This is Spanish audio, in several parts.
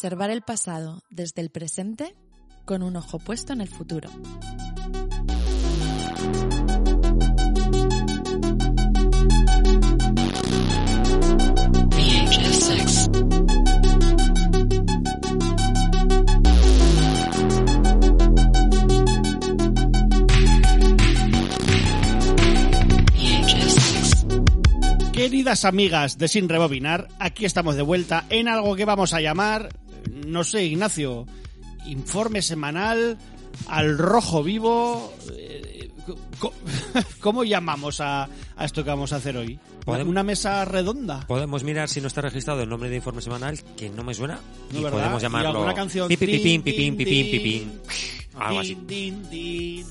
Preservar el pasado desde el presente con un ojo puesto en el futuro. Queridas amigas de Sin Rebobinar, aquí estamos de vuelta en algo que vamos a llamar, no sé, Ignacio, informe semanal al rojo vivo. eh, ¿Cómo llamamos a, a esto que vamos a hacer hoy? Podem- ¿Una mesa redonda? Podemos mirar si no está registrado el nombre de informe semanal, que no me suena. No, y ¿verdad? podemos llamarlo. alguna canción. Pi, pi, pi, Tin, pin, pipín, pipín, pipín. Algo así. Din, din, din.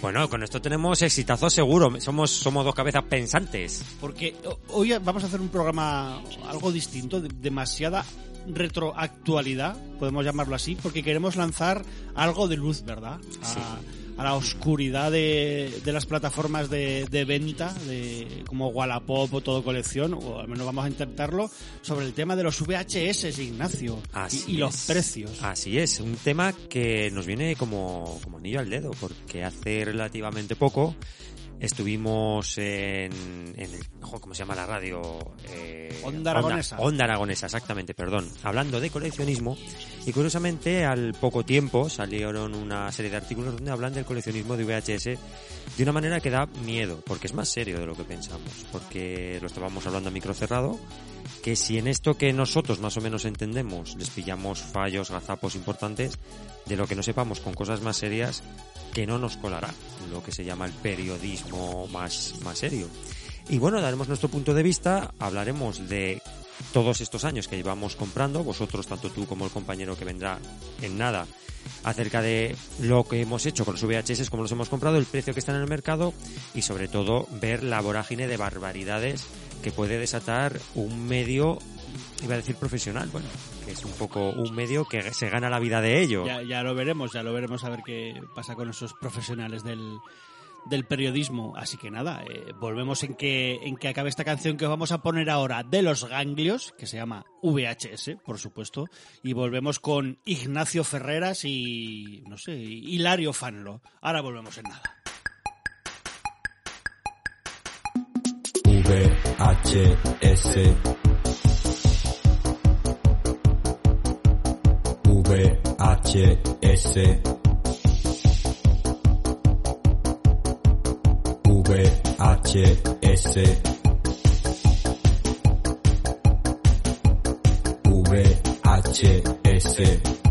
Bueno, con esto tenemos exitazo seguro. Somos, somos dos cabezas pensantes. Porque ho- hoy vamos a hacer un programa algo distinto, de- demasiada retroactualidad, podemos llamarlo así, porque queremos lanzar algo de luz, ¿verdad? A, Sí. a la oscuridad de, de las plataformas de, de venta, de como Wallapop o todo colección, o al menos vamos a intentarlo, sobre el tema de los VHS, Ignacio, Así y, y los precios. Así es, un tema que nos viene como, como anillo al dedo, porque hace relativamente poco estuvimos en, en jo, ¿cómo se llama la radio? Eh, Onda Aragonesa. Onda Aragonesa, exactamente, perdón. Hablando de coleccionismo, y curiosamente al poco tiempo salieron una serie de artículos donde hablan del coleccionismo de VHS de una manera que da miedo, porque es más serio de lo que pensamos, porque lo estábamos hablando a micro cerrado, que si en esto que nosotros más o menos entendemos les pillamos fallos, gazapos importantes, de lo que no sepamos con cosas más serias, que no nos colará lo que se llama el periodismo más, más serio. Y bueno, daremos nuestro punto de vista, hablaremos de todos estos años que llevamos comprando, vosotros, tanto tú como el compañero que vendrá en nada, acerca de lo que hemos hecho con los VHS, cómo los hemos comprado, el precio que está en el mercado y sobre todo ver la vorágine de barbaridades que puede desatar un medio, iba a decir profesional, bueno, que es un poco un medio que se gana la vida de ello. Ya, ya lo veremos, ya lo veremos a ver qué pasa con esos profesionales del, del periodismo. Así que nada, eh, volvemos en que, en que acabe esta canción que os vamos a poner ahora de los ganglios, que se llama VHS, por supuesto, y volvemos con Ignacio Ferreras y, no sé, Hilario Fanlo. Ahora volvemos en nada. VHS VHS VHS VHS Un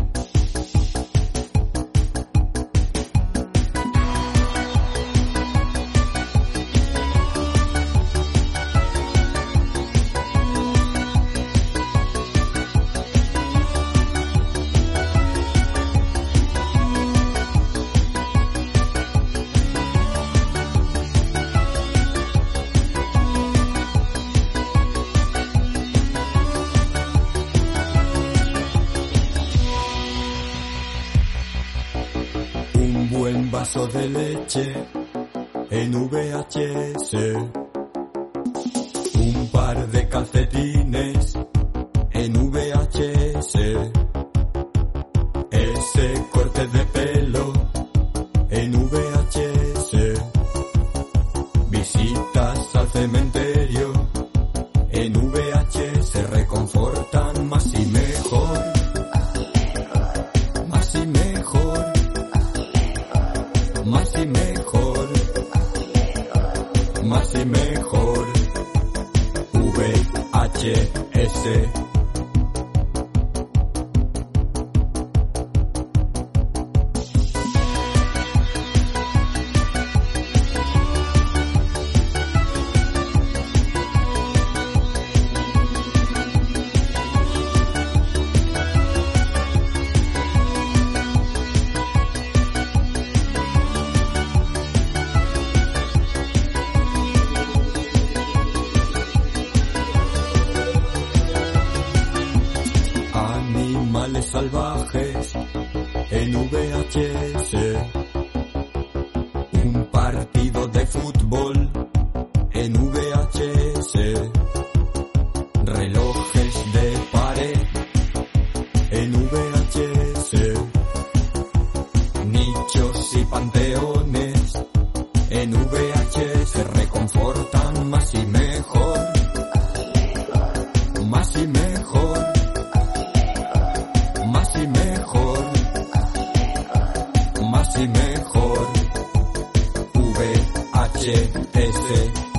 mejor. VHS.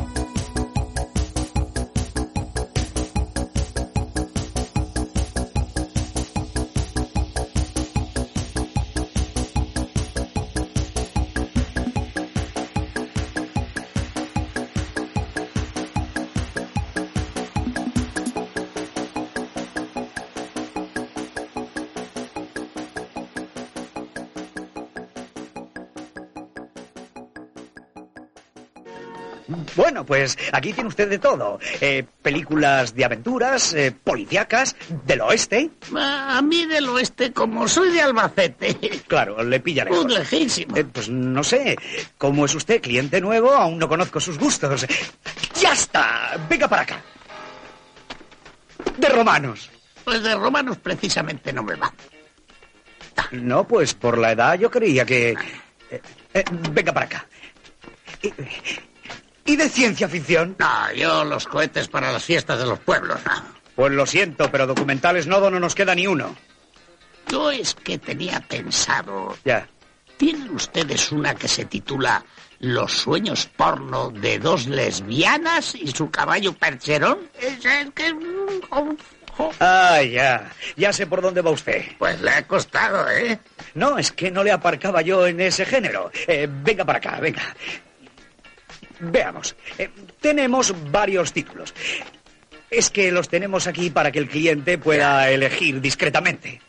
Pues aquí tiene usted de todo. Eh, películas de aventuras, eh, policíacas, del oeste. A mí del oeste, como soy de Albacete, Claro, le pilla lejos. un lejísimo. Eh, pues no sé, ¿cómo es usted cliente nuevo? Aún no conozco sus gustos. ¡Ya está! Venga para acá. De romanos. Pues de romanos precisamente no me va. No, pues por la edad yo creía que... eh, eh, venga para acá. Y de ciencia ficción? No, yo los cohetes para las fiestas de los pueblos, no. Pues lo siento, pero documentales nodo no nos queda ni uno. Yo es que tenía pensado... Ya. ¿Tienen ustedes una que se titula Los sueños porno de dos lesbianas y su caballo percherón? Esa es que... Ah, ya. Ya sé por dónde va usted. Pues le ha costado, ¿eh? No, es que no le aparcaba yo en ese género. Eh, venga para acá, venga. Veamos. Eh, tenemos varios títulos. Es que los tenemos aquí para que el cliente pueda elegir discretamente.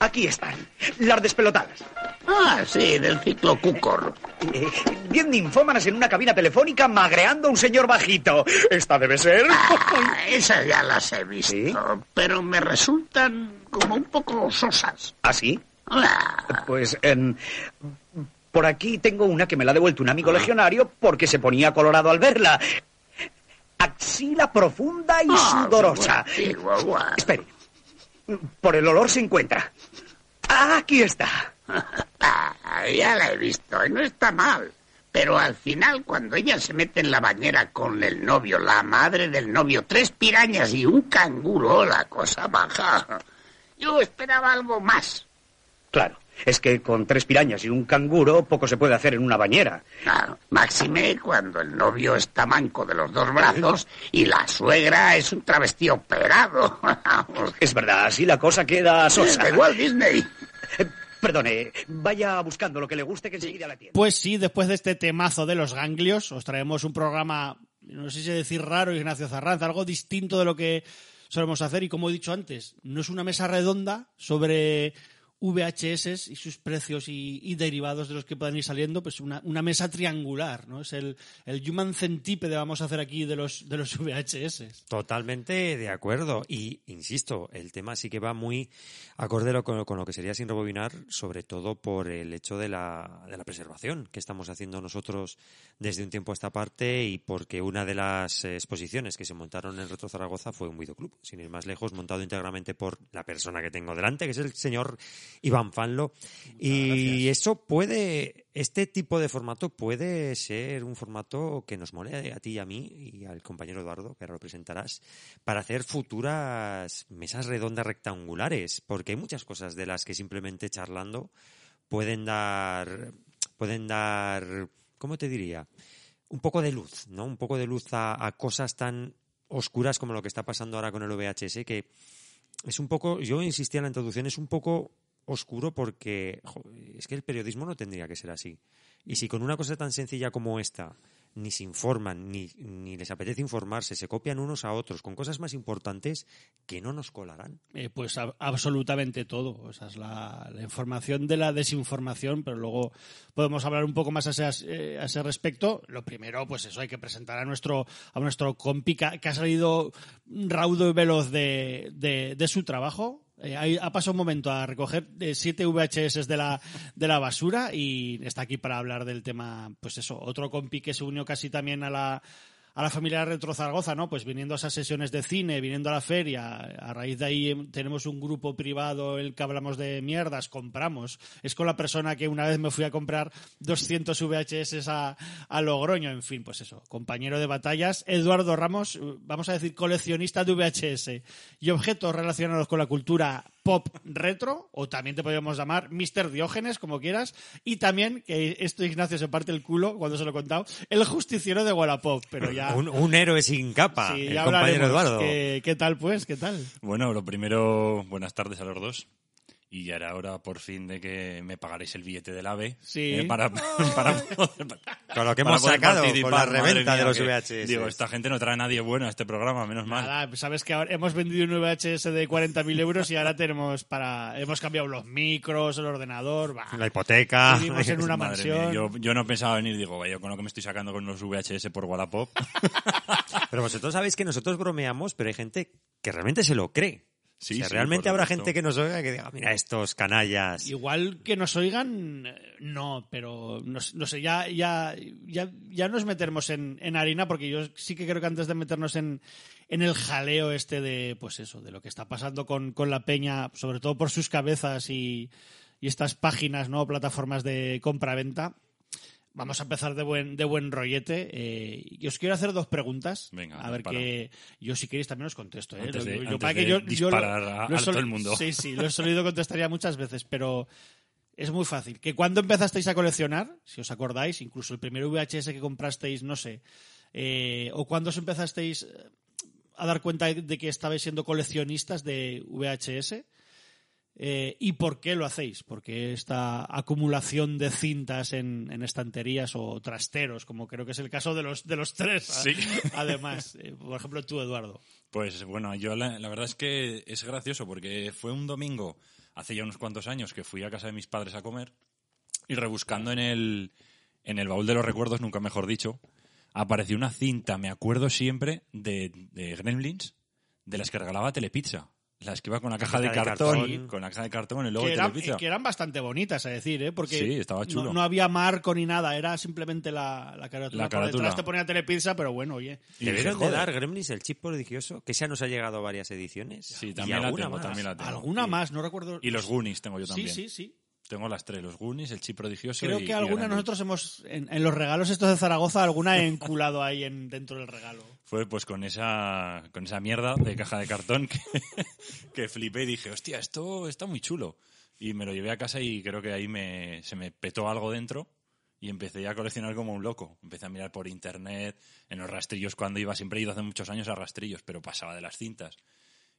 Aquí están. Las despelotadas. Ah, sí, del ciclo Cucor. Eh, diez ninfómanas en una cabina telefónica magreando a un señor bajito. Esta debe ser. Ah, esas ya las he visto, ¿Sí? pero me resultan como un poco sosas. ¿Así? Ah, Pues em, por aquí tengo una que me la ha devuelto un amigo legionario porque se ponía colorado al verla. Axila profunda y ah, sudorosa. Espere. Por el olor se encuentra. Ah, aquí está. Ah, ya la he visto, no está mal. Pero al final, cuando ella se mete en la bañera con el novio, la madre del novio, tres pirañas y un canguro, la cosa baja. Yo esperaba algo más. Claro, es que con tres pirañas y un canguro poco se puede hacer en una bañera. Claro, máxime cuando el novio está manco de los dos brazos y la suegra es un travesti operado. Es verdad, así la cosa queda sosa. de Walt Disney. Eh, Perdone, vaya buscando lo que le guste que enseguida la tiene. Pues sí, después de este temazo de los ganglios, os traemos un programa, no sé si decir raro, Ignacio Zarranza, algo distinto de lo que solemos hacer. Y como he dicho antes, no es una mesa redonda sobre VHS y sus precios y, derivados de los que puedan ir saliendo, pues una, mesa triangular, ¿no? Es el, el Human Centípede vamos a hacer aquí de los, de los VHS. Totalmente de acuerdo. Y, insisto, el tema sí que va muy acorde con, con lo que sería sin rebobinar, sobre todo por el hecho de la, de la preservación que estamos haciendo nosotros desde un tiempo a esta parte y porque una de las exposiciones que se montaron en Retro Zaragoza fue un videoclub, sin ir más lejos, montado íntegramente por la persona que tengo delante, que es el señor Iván Fanlo. Y eso puede, este tipo de formato puede ser un formato que nos mole a ti y a mí y al compañero Eduardo, que ahora lo presentarás, para hacer futuras mesas redondas rectangulares, porque hay muchas cosas de las que simplemente charlando pueden dar, pueden dar, ¿cómo te diría? Un poco de luz, ¿no? Un poco de luz a, a cosas tan oscuras como lo que está pasando ahora con el VHS, que es un poco, yo insistía en la introducción, es un poco oscuro porque es que el periodismo no tendría que ser así. Y si con una cosa tan sencilla como esta ni se informan, ni, ni les apetece informarse, se copian unos a otros con cosas más importantes que no nos colarán. Eh, pues absolutamente todo. Esa es la, información de la desinformación, pero luego podemos hablar un poco más a ese, eh, a ese respecto. Lo primero, pues eso, hay que presentar a nuestro, a nuestro compi que, ha- salido raudo y veloz de- de su trabajo. Eh, ha pasado un momento a recoger eh, siete VHS de la, de la basura y está aquí para hablar del tema, pues eso, otro compi que se unió casi también a la, a la familia Retro Zaragoza, ¿no? Pues viniendo a esas sesiones de cine, viniendo a la feria, a raíz de ahí em, tenemos un grupo privado el que hablamos de mierdas, compramos. Es con la persona que una vez me fui a comprar 200 VHS a, a Logroño, en fin, pues eso, compañero de batallas, Eduardo Ramos, eh, vamos a decir coleccionista de VHS y objetos relacionados con la cultura pop retro, o también te podríamos llamar Mr. Diógenes, como quieras, y también, que esto Ignacio se parte el culo cuando se lo he contado, el justiciero de Wallapop, pero ya... Un, un héroe sin capa, Sí, el ya compañero hablaremos. Eduardo. ¿Qué, qué tal, pues? ¿Qué tal? Bueno, lo primero, buenas tardes a los dos. Y ya era hora por fin de que me pagaréis el billete del AVE. Sí. eh, para, para poder, Con lo que hemos sacado con la reventa de los que- VHS. Digo, esta gente no trae a nadie bueno a este programa, menos mal. Nada, sabes que ahora hemos vendido un VHS de 40.000 euros y ahora tenemos para... Hemos cambiado los micros, el ordenador, va. La hipoteca. Vivimos en una Madre mansión. mía, yo, yo no pensaba venir, digo, vaya, con lo que me estoy sacando con los VHS por Wallapop. Pero vosotros sabéis que nosotros bromeamos, pero hay gente que realmente se lo cree. Sí, O sea, sí, realmente habrá gente que nos oiga que diga, mira, estos canallas. Igual que nos oigan, eh, no, pero no, no sé, ya, ya, ya, ya nos meteremos en, en harina, porque yo sí que creo que antes de meternos en, en el jaleo este de, pues eso, de lo que está pasando con, con la peña, sobre todo por sus cabezas y, y estas páginas, ¿no? Plataformas de compra-venta. Vamos a empezar de buen, de buen rollete. Eh, y os quiero hacer dos preguntas. Venga, a ver que yo si queréis también os contesto. ¿eh? Antes de- Yo- yo antes para que yo- yo lo- disparar a- lo he a todo el mundo. Sí, sí, lo he solido contestaría muchas veces, pero es muy fácil. Que cuando empezasteis a coleccionar, si os acordáis, incluso el primer VHS que comprasteis, no sé, eh, o cuando os empezasteis eh, a dar cuenta de que estabais siendo coleccionistas de VHS, eh, ¿Y por qué lo hacéis? Porque esta acumulación de cintas en, en estanterías o trasteros, como creo que es el caso de los, de los tres, Sí. además. Eh, por ejemplo, tú, Eduardo. Pues bueno, yo la, la verdad es que es gracioso porque fue un domingo, hace ya unos cuantos años, que fui a casa de mis padres a comer y rebuscando en el, en el baúl de los recuerdos, nunca mejor dicho, apareció una cinta, me acuerdo siempre, de, de Gremlins, de las que regalaba Telepizza. Las que iba con la caja de caja de cartón, cartón. con la caja de cartón, el logo Que eran, Telepizza. que eran bastante bonitas, a decir, ¿eh? Porque Sí, estaba no- chulo. No, había marco ni nada, era simplemente la, la carátula. La Por carátula. detrás te ponía telepizza, pero bueno, oye. Y Debieron dije, de dar Gremlins el chip prodigioso, que ya nos ha llegado a varias ediciones. Sí, Y también la alguna tengo, más. también la tengo. Alguna Y- más, no recuerdo. Y los Goonies tengo yo Sí, también. sí, sí. Tengo las tres, los Goonies, el chip prodigioso Creo y- que y alguna Gremlins. nosotros hemos, en, en los regalos estos de Zaragoza, alguna he enculado ahí en, dentro del regalo. Fue pues con esa con esa mierda de caja de cartón que, flipé y dije, hostia, esto está muy chulo. Y me lo llevé a casa y creo que ahí me, se me petó algo dentro y empecé a coleccionar como un loco. Empecé a mirar por internet, en los rastrillos cuando iba, siempre he ido hace muchos años a rastrillos, pero pasaba de las cintas.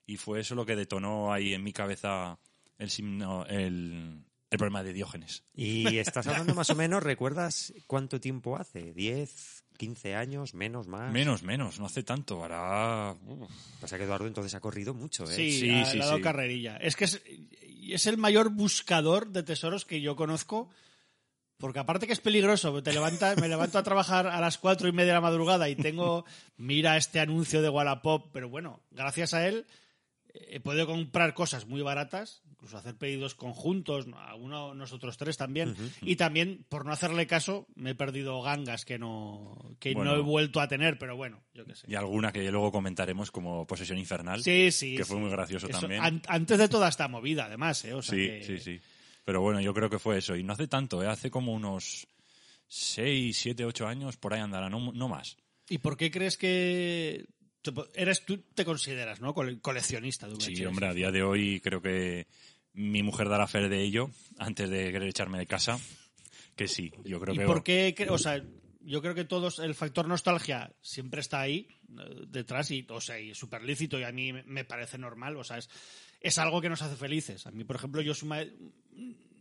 Y fue eso lo que detonó ahí en mi cabeza el, signo- el, el problema de Diógenes. Y estás hablando más o menos, ¿recuerdas cuánto tiempo hace? ¿10, 15 años, menos, más? Menos, menos, no hace tanto. Ahora... uf. Pasa que Eduardo entonces ha corrido mucho, ¿eh? Sí, Sí, ha, sí, le ha dado sí. carrerilla. Es que es, es el mayor buscador de tesoros que yo conozco. Porque aparte que es peligroso, te levanta, me levanto a trabajar a las cuatro y media de la madrugada y tengo, mira este anuncio de Wallapop, pero bueno, gracias a él he podido comprar cosas muy baratas, incluso hacer pedidos conjuntos, a uno, nosotros tres también, y también, por no hacerle caso, me he perdido gangas que no, que Bueno. no he vuelto a tener, pero bueno, yo qué sé. Y alguna que luego comentaremos como Posesión Infernal. Sí, sí. que sí. fue muy gracioso Eso, también. an- antes de toda esta movida, además, ¿eh? O sea sí, que- sí, sí. Pero bueno, yo creo que fue eso. Y no hace tanto, ¿eh? hace como unos 6, 7, 8 años, por ahí andará, no, no más. ¿Y por qué crees que eres tú te consideras, ¿no? Cole- coleccionista de Sí, hombre, a día de hoy creo que mi mujer dará fe de ello antes de querer echarme de casa. Que sí, yo creo ¿Y que... por qué? O sea, yo creo que todos, el factor nostalgia siempre está ahí, eh, detrás, y, o sea, y es súper lícito y a mí me- parece normal, o sea, es, es algo que nos hace felices. A mí, por ejemplo, yo suma,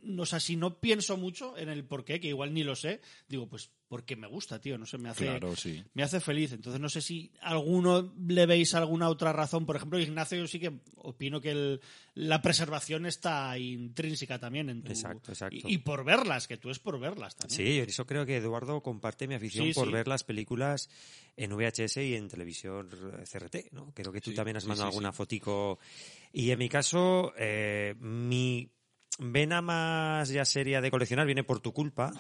no sé, si no pienso mucho en el por qué, que igual ni lo sé, digo, pues porque me gusta, tío, no sé, me hace, Claro, sí. me hace feliz. Entonces no sé si alguno le veis alguna otra razón. Por ejemplo, Ignacio, yo sí que opino que el- la preservación está intrínseca también en tu... Exacto, exacto. Y, y por verlas, que tú es por verlas también. Sí, eso creo que Eduardo comparte mi afición Sí, por sí. ver las películas en VHS y en televisión CRT, ¿no? Creo que tú también has mandado alguna fotico. Y en mi caso, eh, mi vena más ya seria de coleccionar viene por tu culpa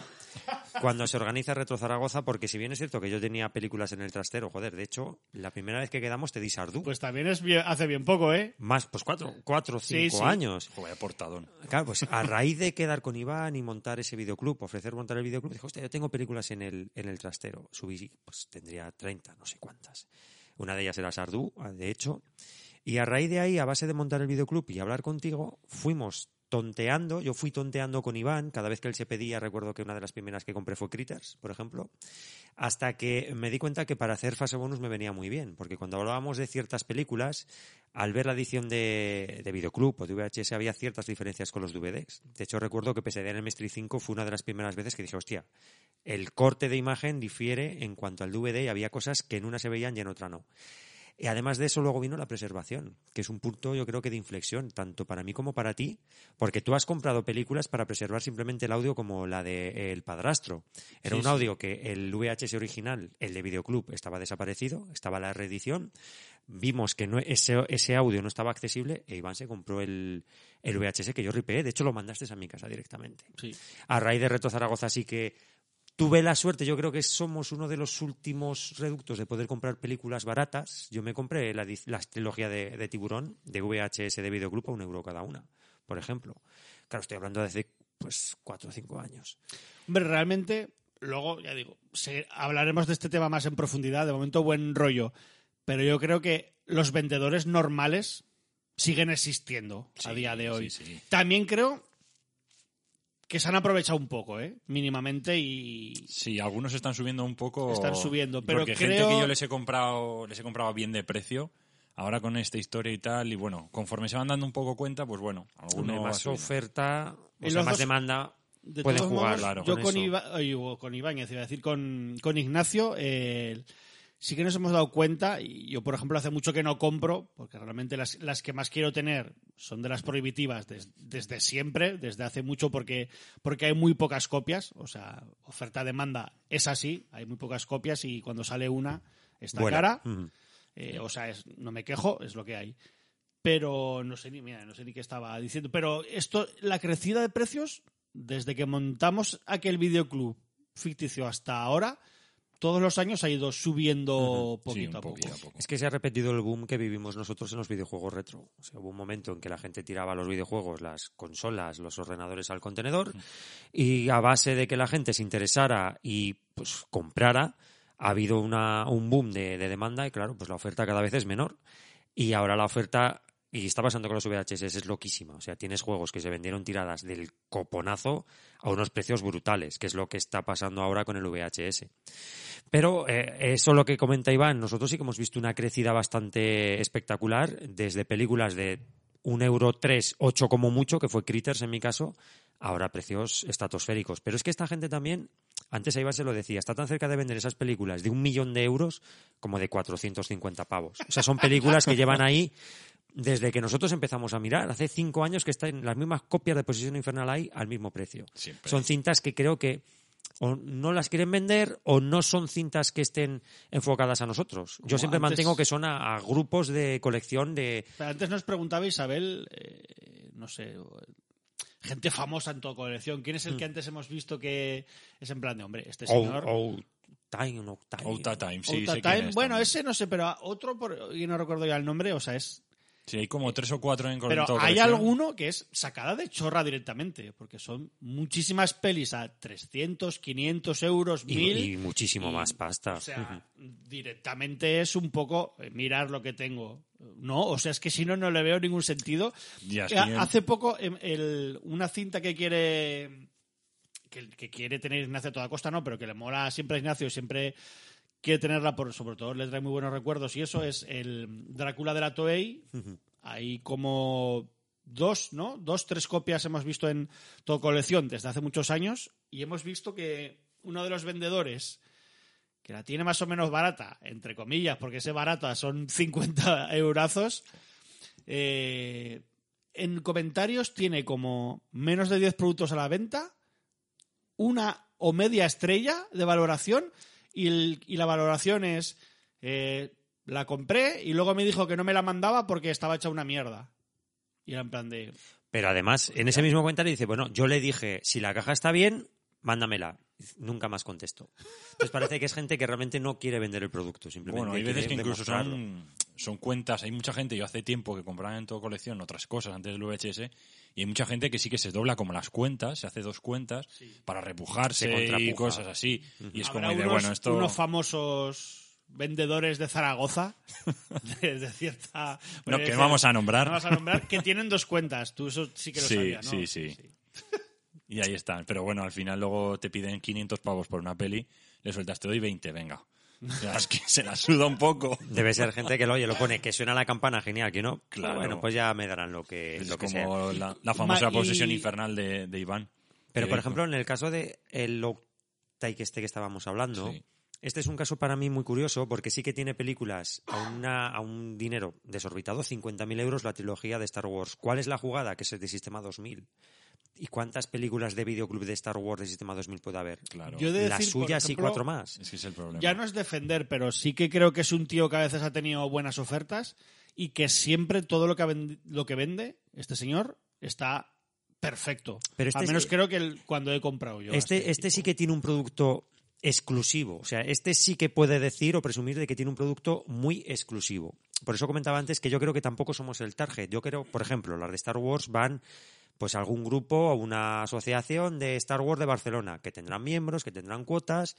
cuando se organiza Retro Zaragoza, porque si bien es cierto que yo tenía películas en el trastero, joder, de hecho, la primera vez que quedamos te di Sardú. Pues también es bien- hace bien poco, ¿eh? más, pues cuatro, cuatro Sí, cinco sí. años. Joder, portadón. Claro, pues a raíz de quedar con Iván y montar ese videoclub, ofrecer montar el videoclub, dijo, hostia, yo tengo películas en el, en el trastero. Subí, pues tendría 30, no sé cuántas. Una de ellas era Sardú, de hecho. Y a raíz de ahí, a base de montar el videoclub y hablar contigo, fuimos tonteando, yo fui tonteando con Iván, cada vez que él se pedía, recuerdo que una de las primeras que compré fue Critters, por ejemplo, hasta que me di cuenta que para hacer fase bonus me venía muy bien, porque cuando hablábamos de ciertas películas, al ver la edición de, de videoclub o de VHS había ciertas diferencias con los DVDs. De hecho, recuerdo que PSD en el Mestri 5 fue una de las primeras veces que dije, hostia, el corte de imagen difiere en cuanto al DVD y había cosas que en una se veían y en otra no. Y además de eso, luego vino la preservación, que es un punto, yo creo que de inflexión, tanto para mí como para ti, porque tú has comprado películas para preservar simplemente el audio como la de El Padrastro. Era Sí, un sí. audio que el VHS original, el de Videoclub, estaba desaparecido, estaba la reedición. Vimos que no, ese, ese audio no estaba accesible e Iván se compró el, el VHS que yo ripeé. De hecho, lo mandaste a mi casa directamente. Sí. A raíz de Reto Zaragoza sí que tuve la suerte, yo creo que somos uno de los últimos reductos de poder comprar películas baratas. Yo me compré la, la trilogía de, de Tiburón, de VHS de Videoclub a un euro cada una, por ejemplo. Claro, estoy hablando de hace pues cuatro o cinco años. Hombre, realmente, luego, ya digo, se- hablaremos de este tema más en profundidad. De momento, buen rollo. Pero yo creo que los vendedores normales siguen existiendo a día de hoy. sí, sí. También creo que se han aprovechado un poco, ¿eh? Mínimamente y... Sí, algunos están subiendo un poco. Están subiendo, pero porque creo- gente que yo les he comprado, les he comprado bien de precio. Ahora con esta historia y tal, y bueno, conforme se van dando un poco cuenta, pues bueno, algunos más oferta, o sea, más dos- demanda, De pueden jugar. modos, claro, yo con con. Iba- con Ibáñez, iba a decir, con, con Ignacio, eh, sí que nos hemos dado cuenta, y yo, por ejemplo, hace mucho que no compro, porque realmente las, las que más quiero tener son de las prohibitivas des- desde siempre, desde hace mucho, porque, porque hay muy pocas copias, o sea, oferta-demanda es así, hay muy pocas copias y cuando sale una está Vuela. cara. Eh, o sea, es- no me quejo, es lo que hay. Pero no sé ni, mira, no sé ni qué estaba diciendo. Pero esto, la crecida de precios, desde que montamos aquel videoclub ficticio hasta ahora, todos los años ha ido subiendo poquito un a poco. poquito a poco. Es que se ha repetido el boom que vivimos nosotros en los videojuegos retro. O sea, hubo un momento en que la gente tiraba los videojuegos, las consolas, los ordenadores al contenedor y a base de que la gente se interesara y pues comprara, ha habido una, un boom de, de demanda y claro, pues la oferta cada vez es menor. Y ahora la oferta, y está pasando con los VHS, es loquísima. O sea, tienes juegos que se vendieron tiradas del coponazo a unos precios brutales, que es lo que está pasando ahora con el VHS. Pero eh, eso lo que comenta Iván, nosotros sí que hemos visto una crecida bastante espectacular desde películas de un euro tres, ocho como mucho, que fue Critters en mi caso, ahora precios estratosféricos. Pero es que esta gente también, antes a Iván se lo decía, está tan cerca de vender esas películas de un millón de euros como de 450 pavos. O sea, son películas que llevan ahí desde que nosotros empezamos a mirar. Hace cinco años que están las mismas copias de Posición Infernal ahí al mismo precio. Siempre. Son cintas que creo que o no las quieren vender o no son cintas que estén enfocadas a nosotros. Yo Como siempre antes- mantengo que son a, a grupos de colección de... Pero antes nos preguntaba Isabel, eh, no sé, gente famosa en tu colección. ¿Quién es el que antes hemos visto que es en plan de, hombre, este señor... o Time, o Time. Outa Time, sí, Outa sé quién Time. es Bueno, también. ese no sé, pero otro, por, y no recuerdo ya el nombre, o sea, es Sí, hay como tres o cuatro en Pero hay colección. alguno que es sacada de chorra directamente, porque son muchísimas pelis a 300, 500 euros, Y, 1000. y muchísimo y, más pasta. O sea, directamente es un poco eh, mirar lo que tengo. No, o sea, es que si no, no le veo ningún sentido. Ya, Eh, Hace poco, em, el- una cinta que quiere que, que quiere tener Ignacio a toda costa, no, pero que le mola siempre a Ignacio y siempre quiere tenerla, por, sobre todo le trae muy buenos recuerdos, y eso es el Drácula de la Toei. Hay como dos, ¿no? Dos, tres copias hemos visto en toda colección desde hace muchos años y hemos visto que uno de los vendedores que la tiene más o menos barata, entre comillas, porque ese barata son 50 eurazos, eh, en comentarios tiene como menos de 10 productos a la venta, una o media estrella de valoración y, el- y la valoración es eh, la compré y luego me dijo que no me la mandaba porque estaba hecha una mierda. Y era en plan de... Pero además, en ese mismo comentario dice, bueno, yo le dije, si la caja está bien, mándamela. Nunca más contestó. Entonces parece que es gente que realmente no quiere vender el producto, simplemente Bueno, hay veces que incluso son, son cuentas. Hay mucha gente, yo hace tiempo que compraba en todo colección otras cosas antes del VHS, y hay mucha gente que sí que se dobla como las cuentas, se hace dos cuentas para repujarse Se contrapuja. y cosas así. Y es como de, bueno, esto. unos famosos vendedores de Zaragoza, de, de cierta... No, que no cier- vamos a nombrar. no vamos a nombrar, que tienen dos cuentas. Tú eso sí que lo Sí, sabías, ¿no? sí, sí. Y ahí están. Pero bueno, al final luego te piden 500 pavos por una peli, le sueltas, te doy 20, venga. Sea, es que se la suda un poco. Debe ser gente que lo oye, lo pone, que suena la campana, genial, que no. Claro. Bueno, pues ya me darán lo que, Es lo que sea. como la, la famosa Ma- y- posesión infernal de, de Iván. Pero, Que- por ejemplo, en el caso de el Octake este que estábamos hablando, Sí. este es un caso para mí muy curioso porque sí que tiene películas a, una, a un dinero desorbitado, 50.000 euros la trilogía de Star Wars. ¿Cuál es la jugada? Que es el de Sistema 2000. ¿Y cuántas películas de videoclub de Star Wars de Sistema 2000 puede haber? Claro. Yo de Las suyas y cuatro más. Es que es el problema. Ya no es defender, pero sí que creo que es un tío que a veces ha tenido buenas ofertas y que siempre todo lo que, ha vendi- lo que vende este señor está perfecto. Pero este Al menos creo que el- cuando he comprado yo. a Este, este sí que tiene un producto exclusivo. O sea, este sí que puede decir o presumir de que tiene un producto muy exclusivo. Por eso comentaba antes que yo creo que tampoco somos el target. Yo creo, por ejemplo, las de Star Wars van pues algún grupo o una asociación de Star Wars de Barcelona que tendrán miembros, que tendrán cuotas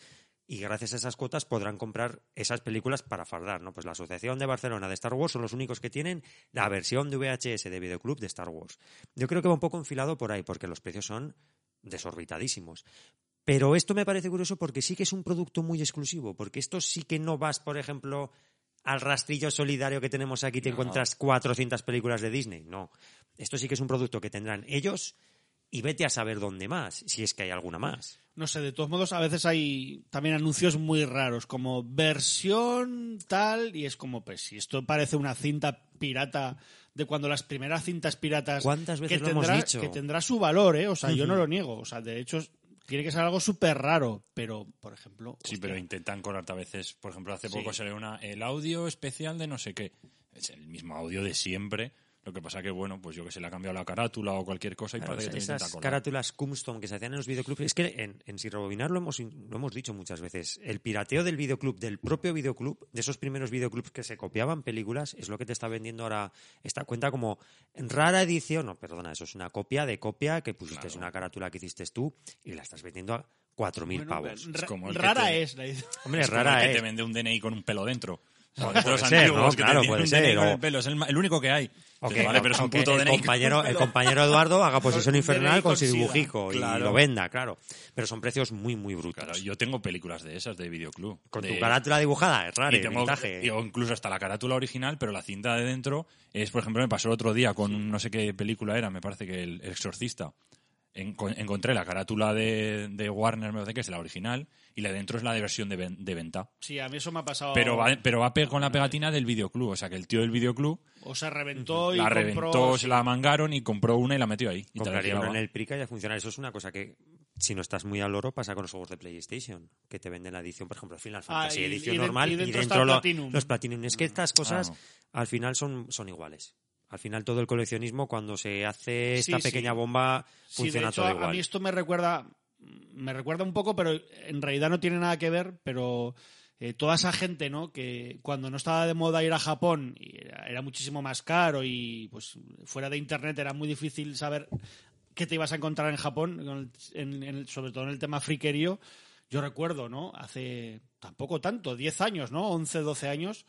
y gracias a esas cuotas podrán comprar esas películas para fardar, ¿no? Pues la Asociación de Barcelona de Star Wars son los únicos que tienen la versión de VHS de videoclub de Star Wars. Yo creo que va un poco enfilado por ahí porque los precios son desorbitadísimos. Pero esto me parece curioso porque sí que es un producto muy exclusivo, porque esto sí que no vas, por ejemplo, al rastrillo solidario que tenemos aquí te encuentras 400 películas de Disney. No. Esto sí que es un producto que tendrán ellos y vete a saber dónde más, si es que hay alguna más. No sé, de todos modos, a veces hay también anuncios muy raros, como versión tal, y es como, pues, si esto parece una cinta pirata de cuando las primeras cintas piratas. ¿Cuántas veces que lo hemos tendrá, dicho? Que tendrá su valor, ¿eh? O sea, yo no lo niego. O sea, de hecho, tiene que ser algo súper raro, pero, por ejemplo. Sí, hostia, pero intentan colarte a veces. Por ejemplo, hace Sí. poco salió una, el audio especial de no sé qué. Es el mismo audio de siempre. Lo que pasa que, bueno, pues yo que se le ha cambiado la carátula o cualquier cosa y Claro, parece que te esas carátulas custom que se hacían en los videoclubs, es que en, en Sin Rebobinar lo hemos, lo hemos dicho muchas veces, el pirateo del videoclub, del propio videoclub, de esos primeros videoclubs que se copiaban películas, es lo que te está vendiendo ahora esta cuenta como rara edición, no, perdona, eso es una copia de copia que pusiste Claro. una carátula que hiciste tú y la estás vendiendo a 4.000 bueno, pavos. ra- como el que rara te- es. la- Hombre, Es como rara el que es. te vende un DNI con un pelo dentro. O Puede de estos ser, antiguos ¿no? que te Claro, puede ser, o- el pelo. Es el, ma- el único que hay. O Dices, que- vale, pero es un puto el compañero, el compañero Eduardo haga posesión infernal con con su dibujico y lo venda, claro. Pero son precios muy, muy brutos. Claro, yo tengo películas de esas de videoclub. Con de- tu carátula dibujada, es raro, o incluso hasta la carátula original, pero la cinta de dentro es, por ejemplo, me pasó el otro día con no sé qué película era, me parece que El Exorcista. En- con- encontré la carátula de, de Warner, me parece que es la original, y la de dentro es la de versión de, ven- de venta. Sí, a mí eso me ha pasado. Pero va, pero va pe- con la pegatina del videoclub, o sea que el tío del videoclub O se reventó y la compró- reventó, sí. se la mangaron y compró una y la metió ahí. Compraría llevaba. en el Prica y a funcionar. Eso es una cosa que, si no estás muy al loro, pasa con los juegos de PlayStation, que te venden la edición, por ejemplo, Final Ah, Fantasy, y- edición y de- normal, y y dentro dentro, está el lo- Platinum. los Platinum. Es que estas cosas, Ah. al final, son, son iguales. Al final, todo el coleccionismo, cuando se hace esta Sí, sí. pequeña bomba, funciona de hecho, todo a- igual. A mí esto me recuerda, me recuerda un poco, pero en realidad no tiene nada que ver, pero eh, toda esa gente, ¿no? Que cuando no estaba de moda ir a Japón y era, era muchísimo más caro y pues fuera de internet era muy difícil saber qué te ibas a encontrar en Japón, en- sobre todo en el tema friquerío. Yo recuerdo, ¿no? Hace tampoco tanto, 10 años, ¿no? 11, 12 años,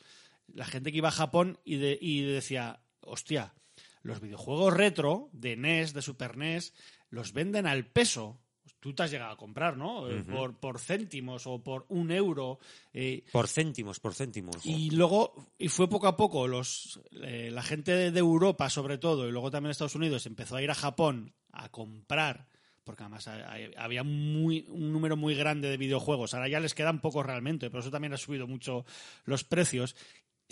la gente que iba a Japón y, de- y decía, hostia, los videojuegos retro de NES, de Super NES, los venden al peso. Tú te has llegado a comprar, ¿no? Eh, por, por céntimos o por un euro. eh, Por céntimos, por céntimos. y luego, y fue poco a poco, los, eh, la gente de, Europa sobre todo, y luego también Estados Unidos, empezó a ir a Japón a comprar porque además había muy, un número muy grande de videojuegos. Ahora ya les quedan pocos realmente, pero eso también ha subido mucho los precios.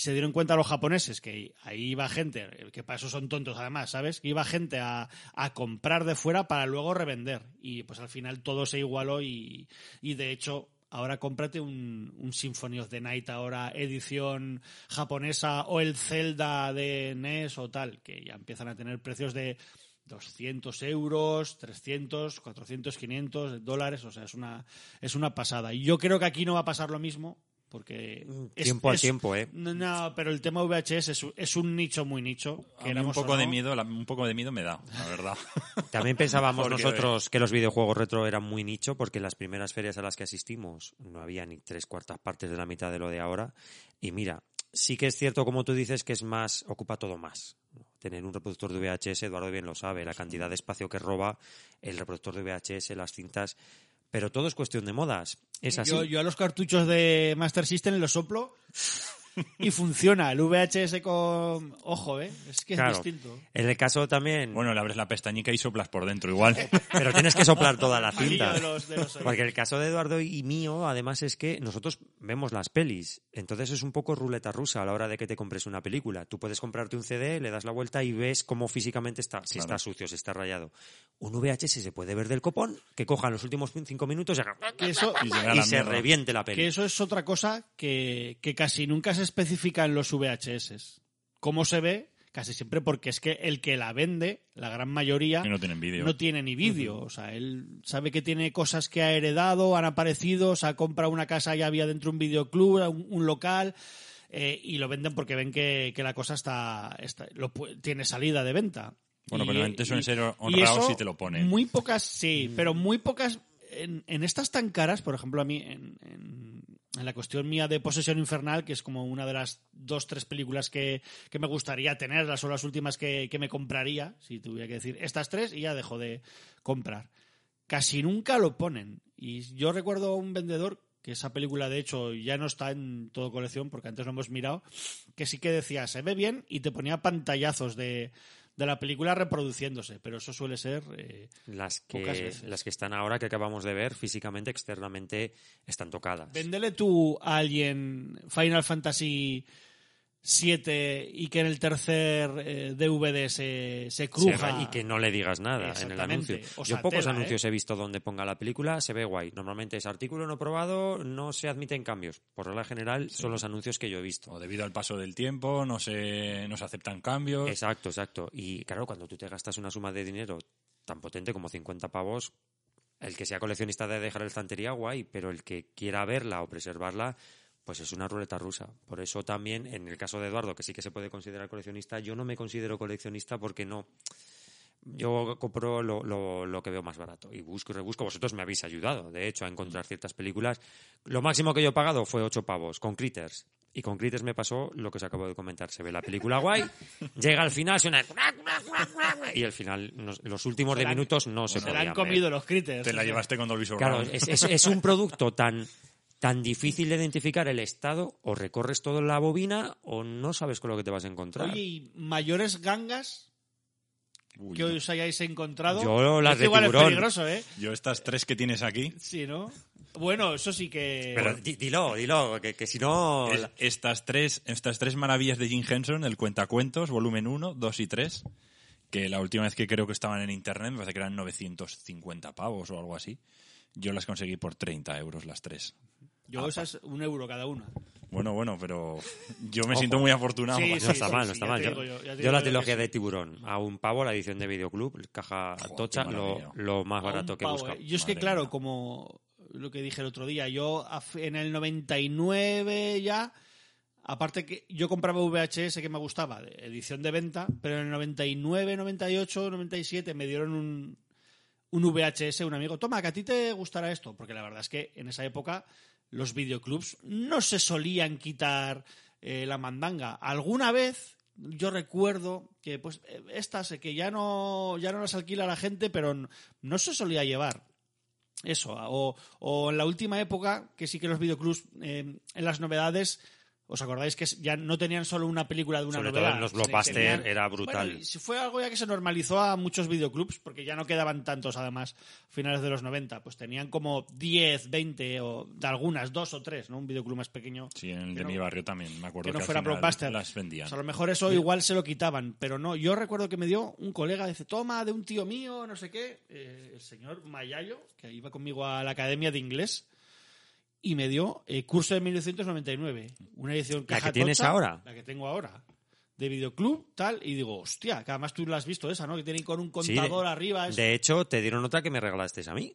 Se dieron cuenta los japoneses que ahí iba gente, que para eso son tontos además, ¿sabes? Que iba gente a, a comprar de fuera para luego revender. Y pues al final todo se igualó y, y de hecho ahora cómprate un, un Symphony of the Night ahora edición japonesa o el Zelda de NES o tal, que ya empiezan a tener precios de 200 euros, 300, 400, 500 dólares, o sea, es una, es una pasada. Y yo creo que aquí no va a pasar lo mismo, porque... es- Tiempo a es- tiempo, ¿eh? No, no, pero el tema VHS es, un- es un nicho muy nicho. A mí un poco de miedo, la- un poco de miedo me da, la verdad. También pensábamos Porque- nosotros que los videojuegos retro eran muy nicho porque en las primeras ferias a las que asistimos no había ni tres cuartas partes de la mitad de lo de ahora. Y mira, sí que es cierto, como tú dices, que es más, ocupa todo más. Tener un reproductor de VHS, Eduardo bien lo sabe, la cantidad de espacio que roba el reproductor de VHS, las cintas. Pero todo es cuestión de modas. Es así. Yo, yo a los cartuchos de Master System los soplo y funciona. El VHS con... Ojo, ¿eh? Es que es distinto. En el caso también. Bueno, le abres la pestañica y soplas por dentro igual. Pero tienes que soplar toda la cinta. de los- de los oídos. Porque el caso de Eduardo y mío, además, es que nosotros vemos las pelis. Entonces es un poco ruleta rusa a la hora de que te compres una película. Tú puedes comprarte un CD, le das la vuelta y ves cómo físicamente está, si Claro. está sucio, si está rayado. Un VHS se puede ver del copón, que cojan los últimos cinco minutos y, haga- Que eso, Y se vea y la se mierda. reviente la que peli. eso es otra cosa que, que casi nunca se especifica en los VHS. ¿Cómo se ve? Casi siempre porque es que el que la vende, la gran mayoría, no tienen vídeo. no tiene ni vídeo. O sea, él sabe que tiene cosas que ha heredado, han aparecido, se ha comprado una casa y había dentro un videoclub, un, un local, eh, y lo venden porque ven que, que la cosa está, está- lo tiene salida de venta. Bueno, Y- pero antes suelen ser honrados si te lo ponen. Muy pocas, sí, pero muy pocas. En, en estas tan caras, por ejemplo, a mí, en, en- en la cuestión mía de Posesión Infernal, que es como una de las dos, tres películas que, que me gustaría tener, las son las últimas que, que me compraría, si tuviera que decir estas tres, y ya dejo de comprar. Casi nunca lo ponen. Y yo recuerdo a un vendedor, que esa película de hecho ya no está en todo colección, porque antes lo hemos mirado, que sí que decía, se ve bien, y te ponía pantallazos de, de la película reproduciéndose, pero eso suele ser... eh, Las pocas que, veces. las que están ahora, que acabamos de ver, físicamente, externamente, están tocadas. Véndele tú a alguien Final Fantasy 7 y que en el tercer eh, DVD se, se Se cruja. y que no le digas nada en el anuncio. O Yo pocos tela, anuncios ¿eh? he visto donde ponga la película, se ve guay. Normalmente es artículo no probado, no se admiten cambios. Por regla general son los anuncios que yo he visto. O debido al paso del tiempo, no se, no se aceptan cambios. Exacto, exacto. Y claro, cuando tú te gastas una suma de dinero tan potente como 50 pavos, el que sea coleccionista de dejar el estantería, guay, pero el que quiera verla o preservarla, pues es una ruleta rusa. Por eso también, en el caso de Eduardo, que sí que se puede considerar coleccionista, yo no me considero coleccionista porque no. Yo compro lo, lo- lo que veo más barato y busco y rebusco. Vosotros me habéis ayudado, de hecho, a encontrar ciertas películas. Lo máximo que yo he pagado fue 8 pavos con Critters. Y con Critters me pasó lo que os acabo de comentar. Se ve la película guay, llega al final, suena... Y al final, los últimos de minutos no se se la podían han ver. comido los critters. Te la llevaste con Dolby Claro, Surround. es, es- es un producto tan, tan difícil de identificar el estado, o recorres toda la bobina, o no sabes con lo que te vas a encontrar. Oye, ¿y mayores gangas Uy, que os hayáis encontrado? Yo las Esto de igual tiburón. es peligroso, ¿eh? Yo estas tres que tienes aquí, Sí, ¿no? Bueno, eso sí que... Pero di- dilo, dilo, que, que si no... estas, tres, estas tres maravillas de Jim Henson, el Cuentacuentos, volumen 1, 2 y 3, que la última vez que creo que estaban en internet me parece que eran 950 pavos o algo así. Yo las conseguí por 30 euros las tres. Yo esas un euro cada una. Bueno, bueno, pero yo me siento muy afortunado. Sí. No está sí, mal, no está mal. Yo, digo yo, yo la que trilogía de Tiburón, a un pavo, la edición de Videoclub, caja Joder, tocha, lo, lo más barato que busca. ¿eh? Yo es que, Madre claro, mía. como lo que dije el otro día, yo en el 99 ya, aparte que yo compraba VHS que me gustaba, de edición de venta, pero en el 99, 98, 97 me dieron un, un VHS, un amigo, toma, que a ti te gustará esto, porque la verdad es que en esa época los videoclubs no se solían quitar eh, la mandanga. Alguna vez yo recuerdo que pues estas que ya no ya no las alquila la gente, pero no se solía llevar. Eso, o, o en la última época, que sí que los videoclubs, eh, en las novedades, ¿Os acordáis que ya no tenían solo una película de una Sobre todo en los Sí, blockbuster tenían- era brutal. Bueno, fue algo ya que se normalizó a muchos videoclubs, porque ya no quedaban tantos, además, finales de los 90. Pues tenían como 10, 20, o de algunas, dos o tres, ¿no? Un videoclub más pequeño. Sí, en el Que de no- mi barrio también. Me acuerdo que no al fuera final blockbuster. Las vendían. O sea, a lo mejor eso igual se lo quitaban, pero no. Yo recuerdo que me dio un colega, dice, toma, de un tío mío, no sé qué, eh, el señor Mayayo, que iba conmigo a la academia de inglés, y me dio eh, curso de 1999, una edición ¿La caja que tienes tocha, ahora? La que tengo ahora. De videoclub, tal, y digo, hostia, que además tú la has visto esa, ¿no? Que tienen con un Sí, contador de- arriba. eso. De hecho, te dieron otra que me regalaste a mí.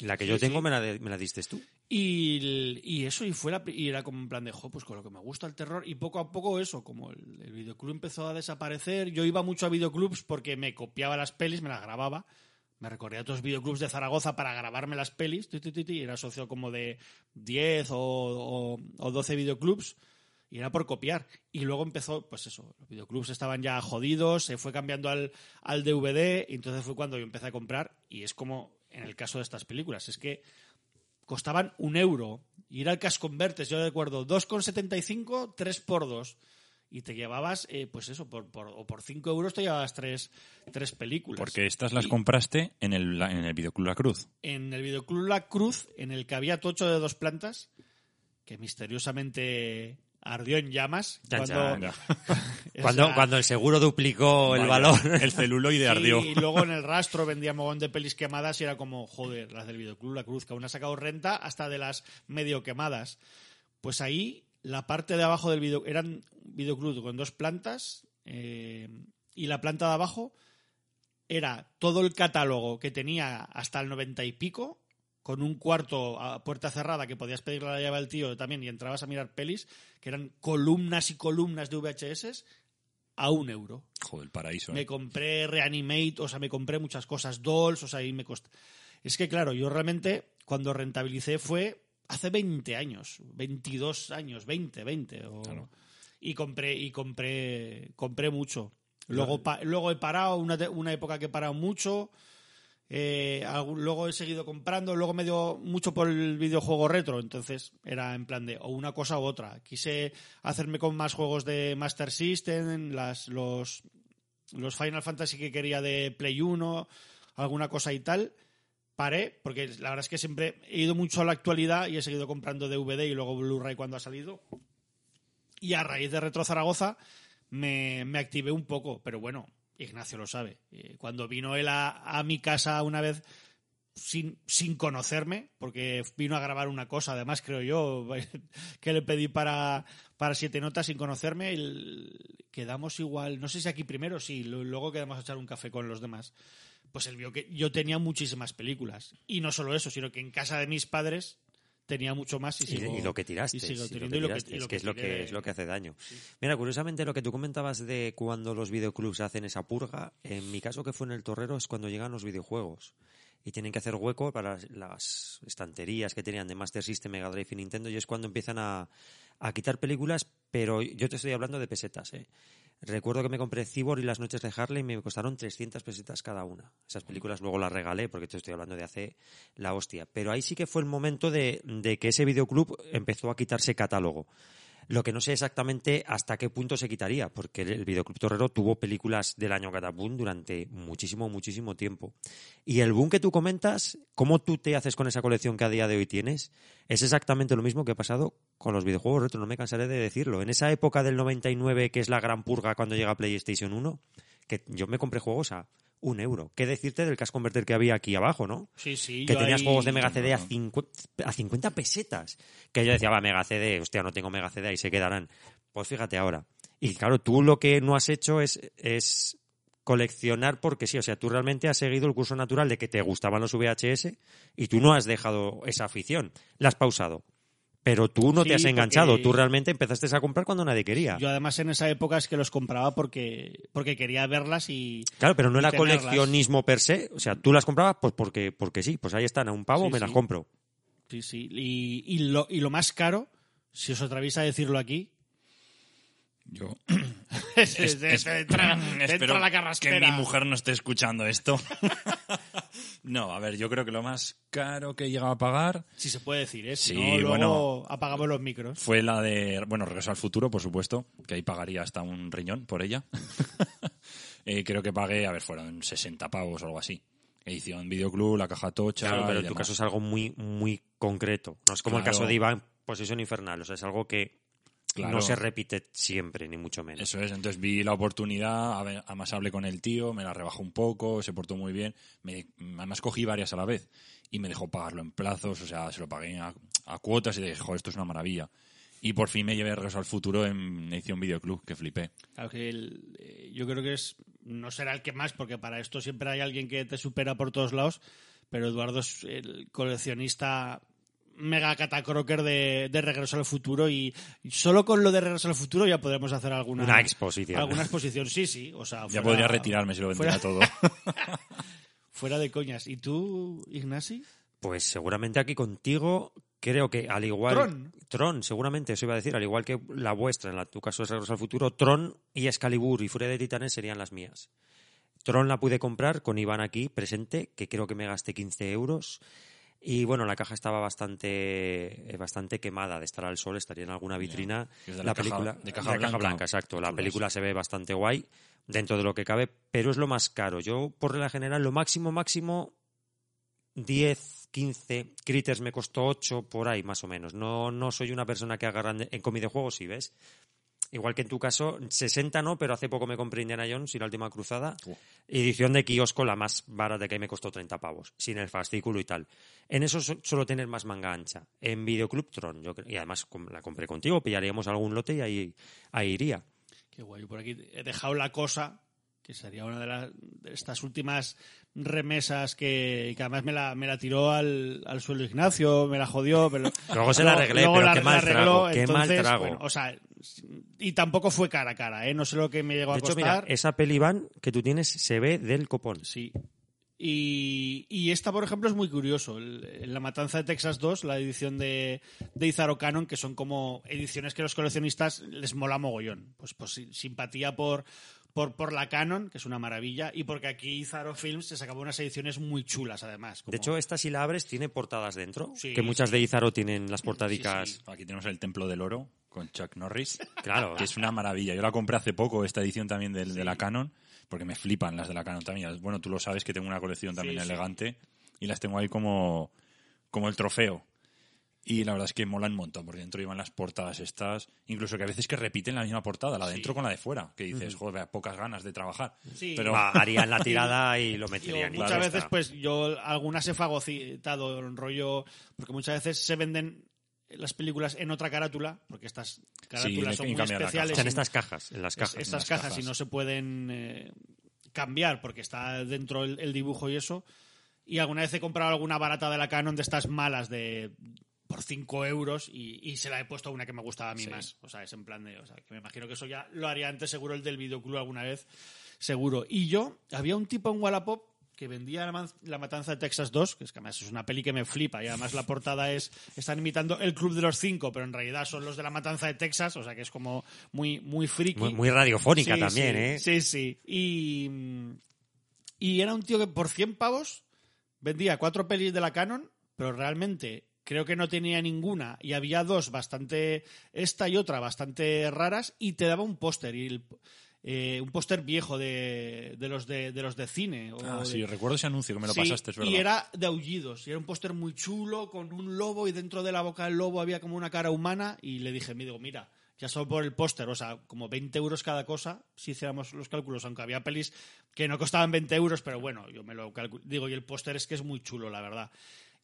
La que yo Sí, tengo sí. Me, la de- me la diste tú. Y, y eso, y, fue la y era como en plan de, jo, pues con lo que me gusta el terror. Y poco a poco eso, como el, el videoclub empezó a desaparecer, yo iba mucho a videoclubs porque me copiaba las pelis, me las grababa. Me recorría a otros videoclubs de Zaragoza para grabarme las pelis. era socio como de 10 o, o, o 12 videoclubs. Y era por copiar. Y luego empezó, pues eso, los videoclubs estaban ya jodidos, se fue cambiando al, al DVD, y entonces fue cuando yo empecé a comprar. Y es como en el caso de estas películas, es que costaban un euro. Y era el Cash Convertes, yo recuerdo, 2,75, 3 por 2. Y te llevabas, eh, pues eso, por, por, o por 5 euros te llevabas tres, tres películas. Porque estas las Y compraste en el, en el Videoclub La Cruz. En el videoclub La Cruz, en el que había tocho de dos plantas, que misteriosamente ardió en llamas. Chan, cuando, o Cuando, sea, cuando el seguro duplicó el valor. El celuloide Sí, ardió. Y luego en el rastro vendía mogón de pelis quemadas y era como, joder, las del videoclub La Cruz, que aún ha sacado renta hasta de las medio quemadas. Pues ahí la parte de abajo del video eran videoclub con dos plantas eh, y la planta de abajo era todo el catálogo que tenía hasta el noventa y pico con un cuarto a puerta cerrada que podías pedirle la llave al tío también y entrabas a mirar pelis que eran columnas y columnas de VHS a un euro. Joder, paraíso. Me ¿eh? compré Reanimate, o sea, me compré muchas cosas, Dolls, o sea, y me costó. Es que, claro, yo realmente cuando rentabilicé fue hace 20 años, 22 años, 20, 20. o- Claro. Y compré, y compré, compré mucho. Luego, pa- luego he parado, una, una época que he parado mucho. eh, luego he seguido comprando, luego me dio mucho por el videojuego retro, entonces era en plan de o una cosa u otra. Quise hacerme con más juegos de Master System, las, los, los Final Fantasy que quería de Play 1, alguna cosa y tal. Paré, porque la verdad es que siempre he ido mucho a la actualidad y he seguido comprando DVD y luego Blu-ray cuando ha salido. Y a raíz de Retro Zaragoza me, me activé un poco, pero bueno, Ignacio lo sabe. Eh, Cuando vino él a, a mi casa una vez sin, sin conocerme, porque vino a grabar una cosa, además creo yo, que le pedí para, para siete notas sin conocerme, el- quedamos igual, no sé si aquí primero, sí, luego quedamos a echar un café con los demás. Pues él vio que yo tenía muchísimas películas. Y no solo eso, sino que en casa de mis padres tenía mucho más y, sigo- y lo que tiraste, y sigo y lo teniendo que y lo que- tiraste, y lo es que es lo que es lo que hace daño. Mira, curiosamente lo que tú comentabas de cuando los videoclubs hacen esa purga, en mi caso que fue en el Torrero es cuando llegan los videojuegos y tienen que hacer hueco para las estanterías que tenían de Master System, Mega Drive y Nintendo y es cuando empiezan a, a quitar películas, pero yo te estoy hablando de pesetas, ¿eh? Recuerdo que me compré Cibor y las noches de Harley y me costaron 300 pesetas cada una. Esas películas luego las regalé porque te estoy hablando de hace la hostia. Pero ahí sí que fue el momento de, de que ese videoclub empezó a quitarse catálogo. Lo que no sé exactamente hasta qué punto se quitaría, porque el, Videoclub Torrero tuvo películas del año Catapum durante muchísimo, muchísimo tiempo. Y el boom que tú comentas, ¿cómo tú te haces con esa colección que a día de hoy tienes? Es exactamente lo mismo que ha pasado con los videojuegos retro, no me cansaré de decirlo. En esa época del 99, que es la gran purga cuando llega PlayStation 1, que yo me compré juegos a un euro. ¿Qué decirte del Cash Converter que había aquí abajo, no? Sí, sí. que tenías ahí- juegos de Mega CD a, cincu- a 50 pesetas. Que yo decía, va, Mega CD, hostia, no tengo Mega CD, ahí se quedarán. Pues fíjate ahora. Y claro, tú lo que no has hecho es, es coleccionar porque sí, o sea, tú realmente has seguido el curso natural de que te gustaban los VHS y tú no has dejado esa afición, la has pausado. Pero tú no Sí, te has porque- enganchado, tú realmente empezaste a comprar cuando nadie quería. Yo además en esa época es que los compraba porque, porque quería verlas y... Claro, pero no era tenerlas. coleccionismo per se, o sea, tú las comprabas pues porque, porque sí, pues ahí están, a un pavo Sí, me las compro. Sí, sí. Y, y lo, y lo más caro, si os atraviesa decirlo aquí, Yo, Es- entra- espero la que mi mujer no esté escuchando esto. no, a ver, yo creo que lo más caro que he llegado a pagar Si se puede decir, ¿eh? Si Sí, no, luego bueno. apagamos los micros. fue la de, bueno, Regreso al Futuro, por supuesto, que ahí pagaría hasta un riñón por ella. Eh, creo que pagué, a ver, fueron 60 pavos o algo así. Edición Videoclub, la caja tocha. Claro, pero y en tu demás. caso es algo muy, muy concreto. No es como el caso de Iván, Posesión Infernal. O sea, es algo que Claro. no se repite siempre, ni mucho menos. Eso es, entonces vi la oportunidad, además hablé con el tío, me la rebajó un poco, se portó muy bien, me, además cogí varias a la vez y me dejó pagarlo en plazos, o sea, se lo pagué a, a cuotas y dije, joder, esto es una maravilla. Y por fin me llevé Regreso al Futuro en edición Videoclub, que flipé. Claro que el- eh, yo creo que es no será el que más, porque para esto siempre hay alguien que te supera por todos lados, pero Eduardo es el coleccionista mega catacroker de, de Regreso al Futuro y solo con lo de Regreso al Futuro ya podremos hacer alguna Una exposición. Alguna exposición, sí, sí. O sea, Ya podría retirarme si lo vendiera fuera- todo. Fuera de coñas. ¿Y tú, Ignasi? Pues seguramente aquí contigo, creo que al igual. Tron. Tron, seguramente, eso iba a decir, al igual que la vuestra, en la, tu caso es Regreso al Futuro, Tron y Excalibur y Furia de Titanes serían las mías. Tron la pude comprar con Iván aquí presente, que creo que me gasté 15 euros. Y bueno, la caja estaba bastante, eh, bastante quemada de estar al sol, estaría en alguna vitrina. De la la caja- película de caja blanca. exacto. La película se ve bastante guay dentro de lo que cabe, pero es lo más caro. Yo, por regla general, lo máximo, máximo, 10, 15. Critters me costó 8 por ahí, más o menos. No, no soy una persona que haga grande. En con videojuegos, sí, ¿ves? Igual que en tu caso, 60 no, pero hace poco me compré Indiana Jones y la última cruzada. Uh. Edición de kiosco, la más barata que ahí me costó 30 pavos, sin el fascículo y tal. En eso suelo tener más manga ancha. En Videoclub Tron, yo y además la compré contigo, pillaríamos algún lote y ahí, ahí iría. Qué guay. Por aquí he dejado la cosa, que sería una de, las, de estas últimas remesas que, que además me la, me la tiró al, al suelo Ignacio, me la jodió. Pero, Luego se la arreglé, pero qué mal trago, qué mal trago. bueno, o sea, y tampoco fue cara a cara, ¿eh? No sé lo que me llegó De a hecho, mira, costar. esa peli Iván, que tú tienes se ve del copón. Sí. Y, y esta, por ejemplo, es muy curioso. La Matanza de Texas 2, la edición de, de Izaro Canon, que son como ediciones que a los coleccionistas les mola mogollón. Pues, pues simpatía por, por, por la Canon, que es una maravilla, y porque aquí Izaro Films se sacaba unas ediciones muy chulas, además. como- De hecho, esta si la abres tiene portadas dentro, Sí, que muchas de Izaro tienen las portadicas. Sí, Aquí tenemos el Templo del Oro con Chuck Norris. Claro. que es una maravilla. Yo la compré hace poco, esta edición también del- de la Canon, porque me flipan las de la Canon también. Bueno, tú lo sabes que tengo una colección también Sí, sí. elegante y las tengo ahí como, como el trofeo. Y la verdad es que molan un montón, porque dentro llevan las portadas estas, incluso que a veces que repiten la misma portada, la de dentro con la de fuera, que dices, joder, pocas ganas de trabajar. Sí. Pero harían la tirada y lo Yo, meterían. y muchas veces, está. pues yo algunas he fagocitado en rollo, porque muchas veces se venden las películas en otra carátula, porque estas carátulas son muy especiales. y- estas cajas, en las es- cajas. estas las cajas, cajas. y no se pueden eh, cambiar porque está dentro el, el dibujo y eso. Y alguna vez he comprado alguna barata de la Canon de estas malas de por 5 euros y, y se la he puesto a una que me gustaba a mí Sí. más. O sea, es en plan de... O sea, que me imagino que eso ya lo haría antes seguro el del videoclub alguna vez, seguro. Y yo, había un tipo en Wallapop que vendía la, Matanza de Texas 2, que es que además es una peli que me flipa y además la portada es, están imitando el Club de los Cinco, pero en realidad son los de La Matanza de Texas, o sea que es como muy, muy friki. Muy, muy radiofónica Sí, también, sí, ¿eh? Sí, sí. Y, y era un tío que por 100 pavos vendía cuatro pelis de la Canon, pero realmente creo que no tenía ninguna y había dos bastante, esta y otra bastante raras y te daba un póster y el- eh, un póster viejo de, de los de, de los de cine. o Ah, de- sí, recuerdo ese anuncio que me lo Sí, pasaste, es verdad. Y era de aullidos. Y era un póster muy chulo con un lobo y dentro de la boca del lobo había como una cara humana. Y le dije, me digo, mira, ya solo por el póster, o sea, como 20 euros cada cosa, si hiciéramos los cálculos, aunque había pelis que no costaban 20 euros, pero bueno, yo me lo calculo. Digo, y el póster es que es muy chulo, la verdad.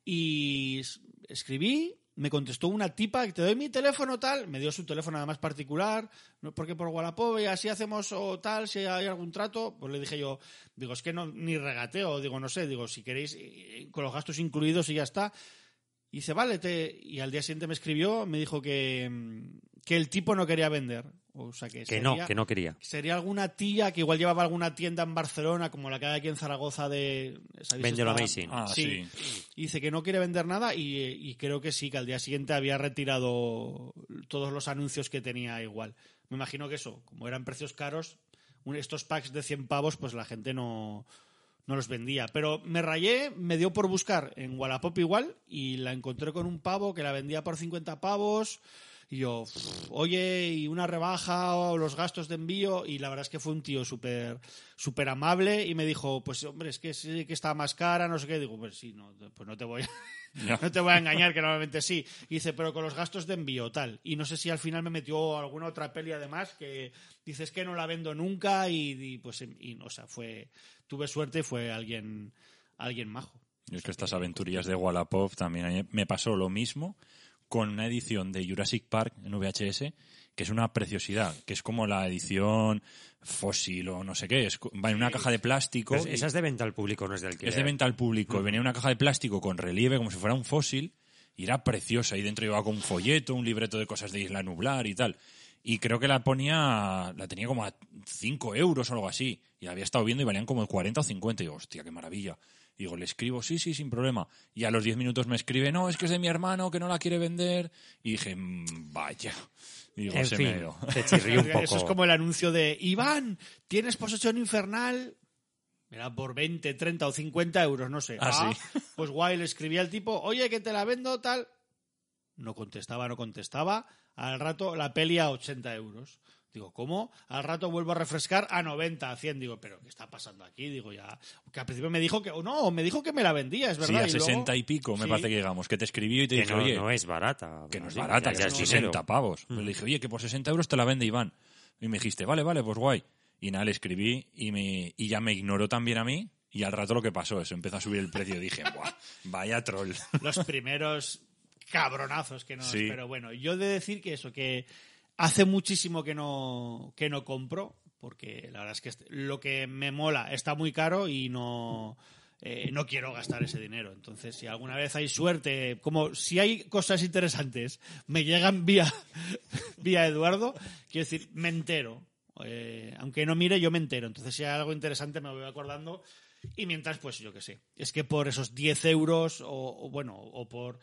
Y escribí, me contestó una tipa, te doy mi teléfono tal, me dio su teléfono además particular, porque por Wallapop y así hacemos o tal, si hay algún trato, pues le dije yo, digo, es que no, ni regateo, digo, no sé, digo, si queréis, eh, con los gastos incluidos y ya está. Y dice, vale, y al día siguiente me escribió, me dijo que, mm, que el tipo no quería vender. O sea, que, Que no, que no quería. Sería alguna tía que igual llevaba alguna tienda en Barcelona, como la que hay aquí en Zaragoza de... ¿sabéis Vende lo Amazing. Ah, sí. y dice que no quiere vender nada y, y creo que sí, que al día siguiente había retirado todos los anuncios que tenía igual. me imagino que eso, como eran precios caros, un- estos packs de 100 pavos, pues la gente no, no los vendía. Pero me rayé, me dio por buscar en Wallapop igual y la encontré con un pavo que la vendía por 50 pavos. Y yo, "Pff, oye, y una rebaja o los gastos de envío. Y la verdad es que fue un tío súper súper amable y me dijo, pues hombre, es que sí que está más cara, no sé qué. Digo, pues sí, no, pues no te voy a, no te voy a engañar, que normalmente sí. Y dice, pero con los gastos de envío, tal. Y no sé si al final me metió alguna otra peli además que dices que no la vendo nunca y, y, pues, y, o sea, fue, tuve suerte y fue alguien, alguien majo. Y es que estas aventurillas de Wallapop también me pasó lo mismo con una edición de Jurassic Park en VHS que es una preciosidad, que es como la edición fósil o no sé qué, es, va en una caja de plástico. Pero y- esa es de venta al público, no es del que es de venta al público. y Venía en una caja de plástico con relieve como si fuera un fósil y era preciosa. Y dentro llevaba con un folleto, un libreto de cosas de Isla Nublar y tal. Y creo que la ponía, la tenía como a 5 euros o algo así. Y la había estado viendo y valían como 40 o 50. Y digo, hostia, qué maravilla. Y digo, le escribo, sí, sí, sin problema. Y a los 10 minutos me escribe, no, es que es de mi hermano, que no la quiere vender. Y dije, "Mm, vaya. Y digo, En se fin, me chirrió un poco. Eso es como el anuncio de Iván, ¿tienes posesión infernal? Era por 20, 30 o 50 euros, no sé. Ah, sí. Pues guay, le escribía al tipo, oye, que te la vendo, tal. No contestaba, no contestaba. Al rato la peli a 80 euros. Digo, ¿cómo? Al rato vuelvo a refrescar a 90, a 100. Digo, ¿pero qué está pasando aquí? Digo, ya. Que al principio me dijo que. No, me dijo que me la vendía, es Sí, verdad. a y luego- 60 y pico me Sí. parece que llegamos. Que te escribió y te Que dije, no, oye, no es barata. que no es Sí, barata, ya- que es 60 dinero. pavos. Mm. Pues le dije, oye, que por 60 euros te la vende Iván. Y me dijiste, vale, vale, pues guay. Y nada, le escribí y, me, y ya me ignoró también a mí. Y al rato lo que pasó, eso empezó a subir el precio. Y dije, Buah, vaya troll. los primeros cabronazos que nos. Sí. Pero bueno, yo he de decir que eso, que hace muchísimo que no, que no compro, porque la verdad es que este- lo que me mola está muy caro y no. eh, no quiero gastar ese dinero. Entonces, si alguna vez hay suerte, como si hay cosas interesantes, me llegan vía, vía Eduardo, quiero decir, me entero. Eh, aunque no mire, yo me entero. Entonces, si hay algo interesante, me voy acordando. Y mientras, pues yo qué sé. Es que por esos 10 euros, o, bueno, o por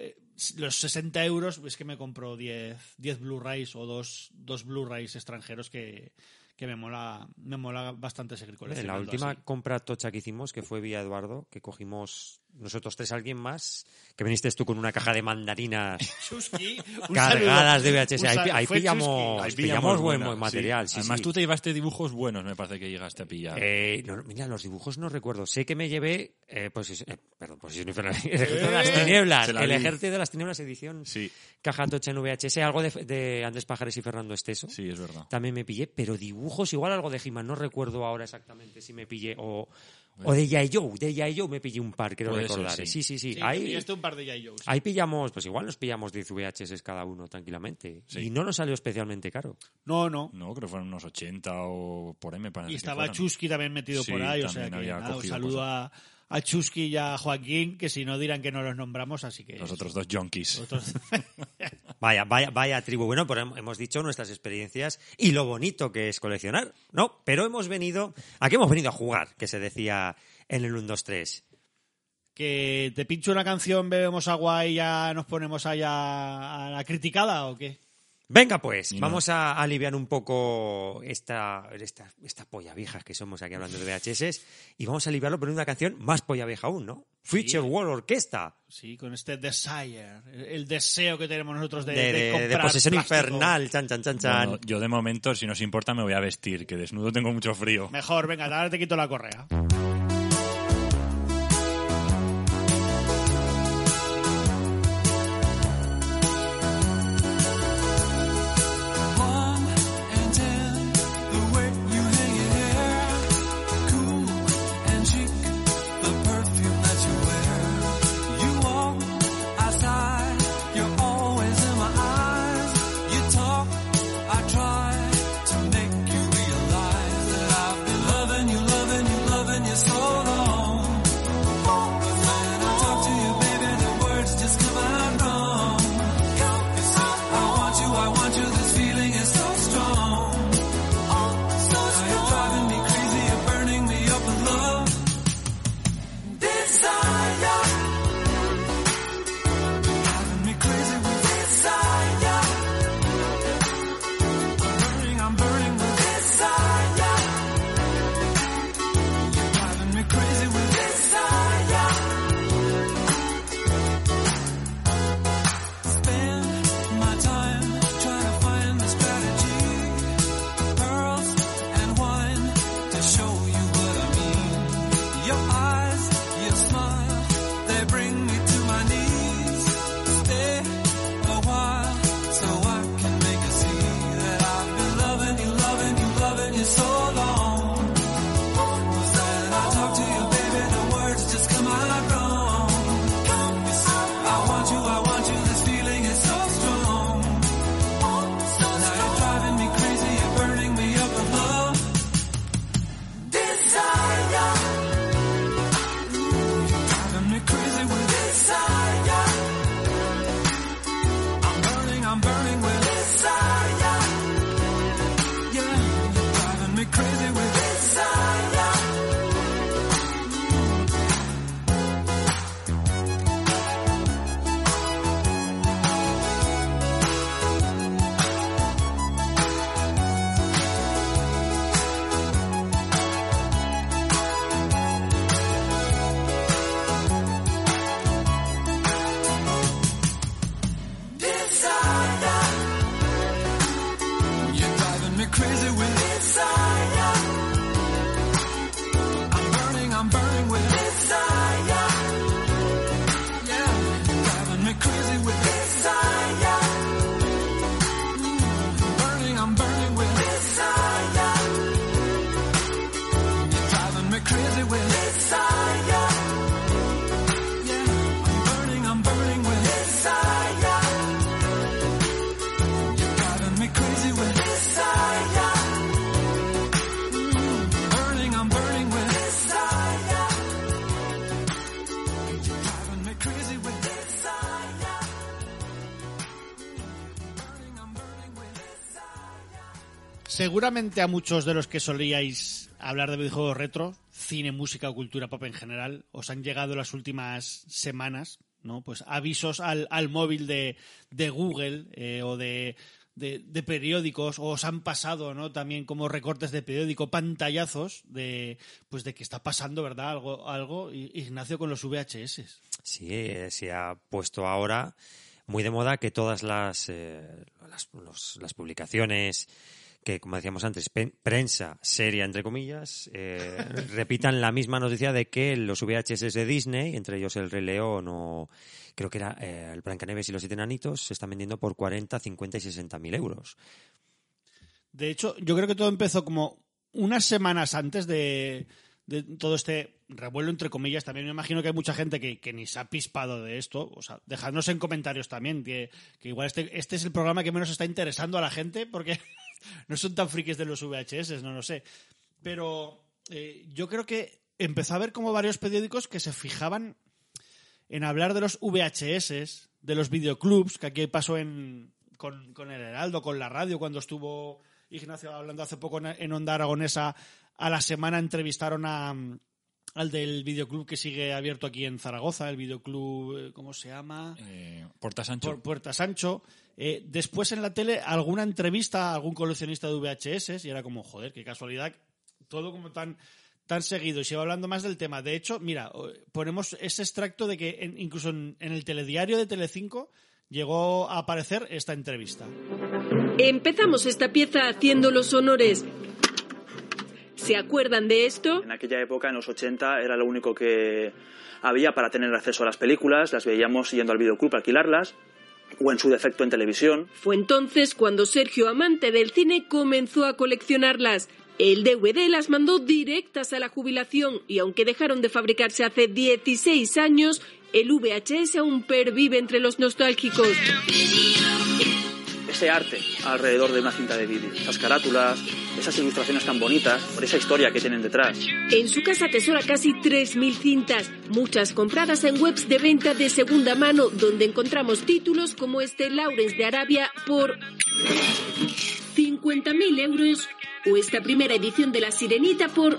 eh, los 60 euros, es que me compro 10, 10 Blu-rays o dos, dos Blu-rays extranjeros que, que me mola me mola bastante seguir En la coleccionando. última así. compra tocha que hicimos, que fue vía Eduardo, que cogimos nosotros tres, alguien más, que viniste tú con una caja de mandarinas Chusky, cargadas de VHS. Ahí, pillamos. Ahí pillamos buen, buena, buen sí. material. sí, Además, sí. tú te llevaste dibujos buenos, me parece que llegaste a pillar. Eh, no, mira, los dibujos no recuerdo. Sé que me llevé, eh, pues, eh, perdón, pues el ejército de las tinieblas, la el ejército de las tinieblas edición Sí, caja tocha en VHS, algo de, de Andrés Pajares y Fernando Esteso. sí, es verdad. También me pillé, pero dibujos igual algo de He-Man, no recuerdo ahora exactamente si me pillé o, o de. Joe, de. Joe me pillé un par, creo Puede ser, recordar. sí. Sí, sí, sí. Sí, ahí, pillaste un par de G.I. Joes. ahí pillamos, pues igual nos pillamos 10 VHS cada uno tranquilamente. Sí. Y no nos salió especialmente caro. No, no. No, creo que fueron unos 80 o por ahí me parece. Y estaba. Chusky también metido Sí, por ahí, o sea que había nada, un cogido saludo a, a Chusky y a Joaquín, que si no dirán que no los nombramos, así que... Los otros dos junkies. Vaya, vaya, vaya tribu. Bueno, hem- hemos dicho nuestras experiencias y lo bonito que es coleccionar, ¿no? Pero hemos venido, ¿a qué hemos venido a jugar? Que se decía en el 1, 2, 3. que te pincho una canción, bebemos agua y ya nos ponemos allá a la criticada o qué? Venga, pues, no. vamos a aliviar un poco esta, esta, esta polla vieja que somos aquí hablando de VHS y vamos a aliviarlo poniendo una canción más polla vieja aún, ¿no? Future World Orchestra, Sí, con este desire, el deseo que tenemos nosotros de, de, de de- de comprar posesión plástico. infernal, chan, chan, chan, chan. Bueno, yo de momento, si nos importa, me voy a vestir, que desnudo tengo mucho frío. Mejor, venga, ahora te quito la correa. Seguramente a muchos de los que solíais hablar de videojuegos retro, cine, música o cultura pop en general, os han llegado las últimas semanas, ¿no? Pues avisos al, al móvil de, de Google eh, o de, de, periódicos, o os han pasado, ¿no? También como recortes de periódico, pantallazos de, pues de que está pasando, ¿verdad? Algo, algo, Ignacio, con los VHS. Sí, eh, se ha puesto ahora muy de moda que todas las, eh, las, las publicaciones que, como decíamos antes, prensa seria, entre comillas, eh, repitan la misma noticia de que los VHS de Disney, entre ellos el Rey León o creo que era eh, el Blancanieves y los Siete Enanitos, se están vendiendo por 40, 50 y 60 mil euros. De hecho, yo creo que todo empezó como unas semanas antes de, de todo este revuelo, entre comillas. También me imagino que hay mucha gente que, que ni se ha pispado de esto. O sea, dejadnos en comentarios también que, que igual este, este es el programa que menos está interesando a la gente porque no son tan frikis de los VHS, no lo sé. Pero eh, yo creo que empezó a haber como varios periódicos que se fijaban en hablar de los VHS, de los videoclubs, que aquí pasó en, con, con el Heraldo, con la radio, cuando estuvo Ignacio hablando hace poco en, en Onda Aragonesa, a la semana entrevistaron a, al del videoclub que sigue abierto aquí en Zaragoza, el videoclub, eh, ¿cómo se llama? Eh, Puerta Sancho. Por Puerta Sancho. Eh, después en la tele alguna entrevista a algún coleccionista de VHS y era como, joder, qué casualidad, todo como tan tan seguido y se va hablando más del tema. De hecho, mira, ponemos ese extracto de que en- incluso en, en el telediario de Telecinco llegó a aparecer esta entrevista. Empezamos esta pieza haciendo los honores. ¿Se acuerdan de esto? En aquella época, en los 80, era lo único que había para tener acceso a las películas, las veíamos yendo al videoclub a alquilarlas, o en su defecto en televisión. Fue entonces cuando Sergio, amante del cine, comenzó a coleccionarlas. El DVD las mandó directas a la jubilación y aunque dejaron de fabricarse hace 16 años, el VHS aún pervive entre los nostálgicos. Ese arte alrededor de una cinta de vídeo, esas carátulas, esas ilustraciones tan bonitas, por esa historia que tienen detrás. En su casa atesora casi 3.000 cintas, muchas compradas en webs de venta de segunda mano, donde encontramos títulos como este Lawrence de Arabia por 50.000 euros o esta primera edición de La Sirenita por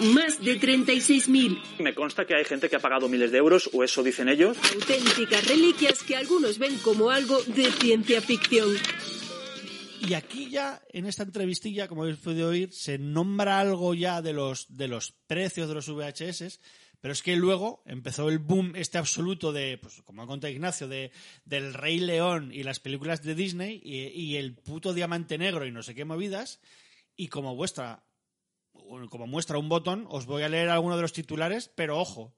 más de 36.000. Me consta que hay gente que ha pagado miles de euros, o eso dicen ellos. Auténticas reliquias que algunos ven como algo de ciencia ficción. Y aquí ya, en esta entrevistilla, como habéis podido oír, se nombra algo ya de los, de los precios de los VHS, pero es que luego empezó el boom este absoluto de, pues como ha contado Ignacio, de, del Rey León y las películas de Disney y, y el puto diamante negro y no sé qué movidas, y como vuestra como muestra un botón, os voy a leer alguno de los titulares, pero ojo,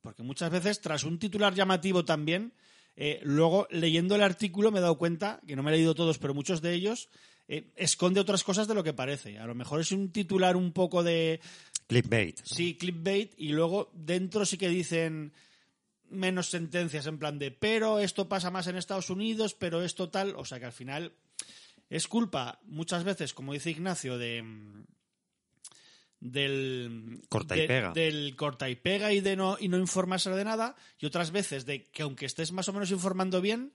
porque muchas veces tras un titular llamativo también, eh, luego leyendo el artículo me he dado cuenta, que no me he leído todos, pero muchos de ellos, eh, esconde otras cosas de lo que parece. A lo mejor es un titular un poco de, Clickbait. ¿no? sí, clickbait, y luego dentro sí que dicen menos sentencias en plan de, pero esto pasa más en Estados Unidos, pero esto tal, o sea que al final es culpa muchas veces, como dice Ignacio, de del Corta y de- pega. del corta y pega y de no y no informarse de nada y otras veces de que aunque estés más o menos informando bien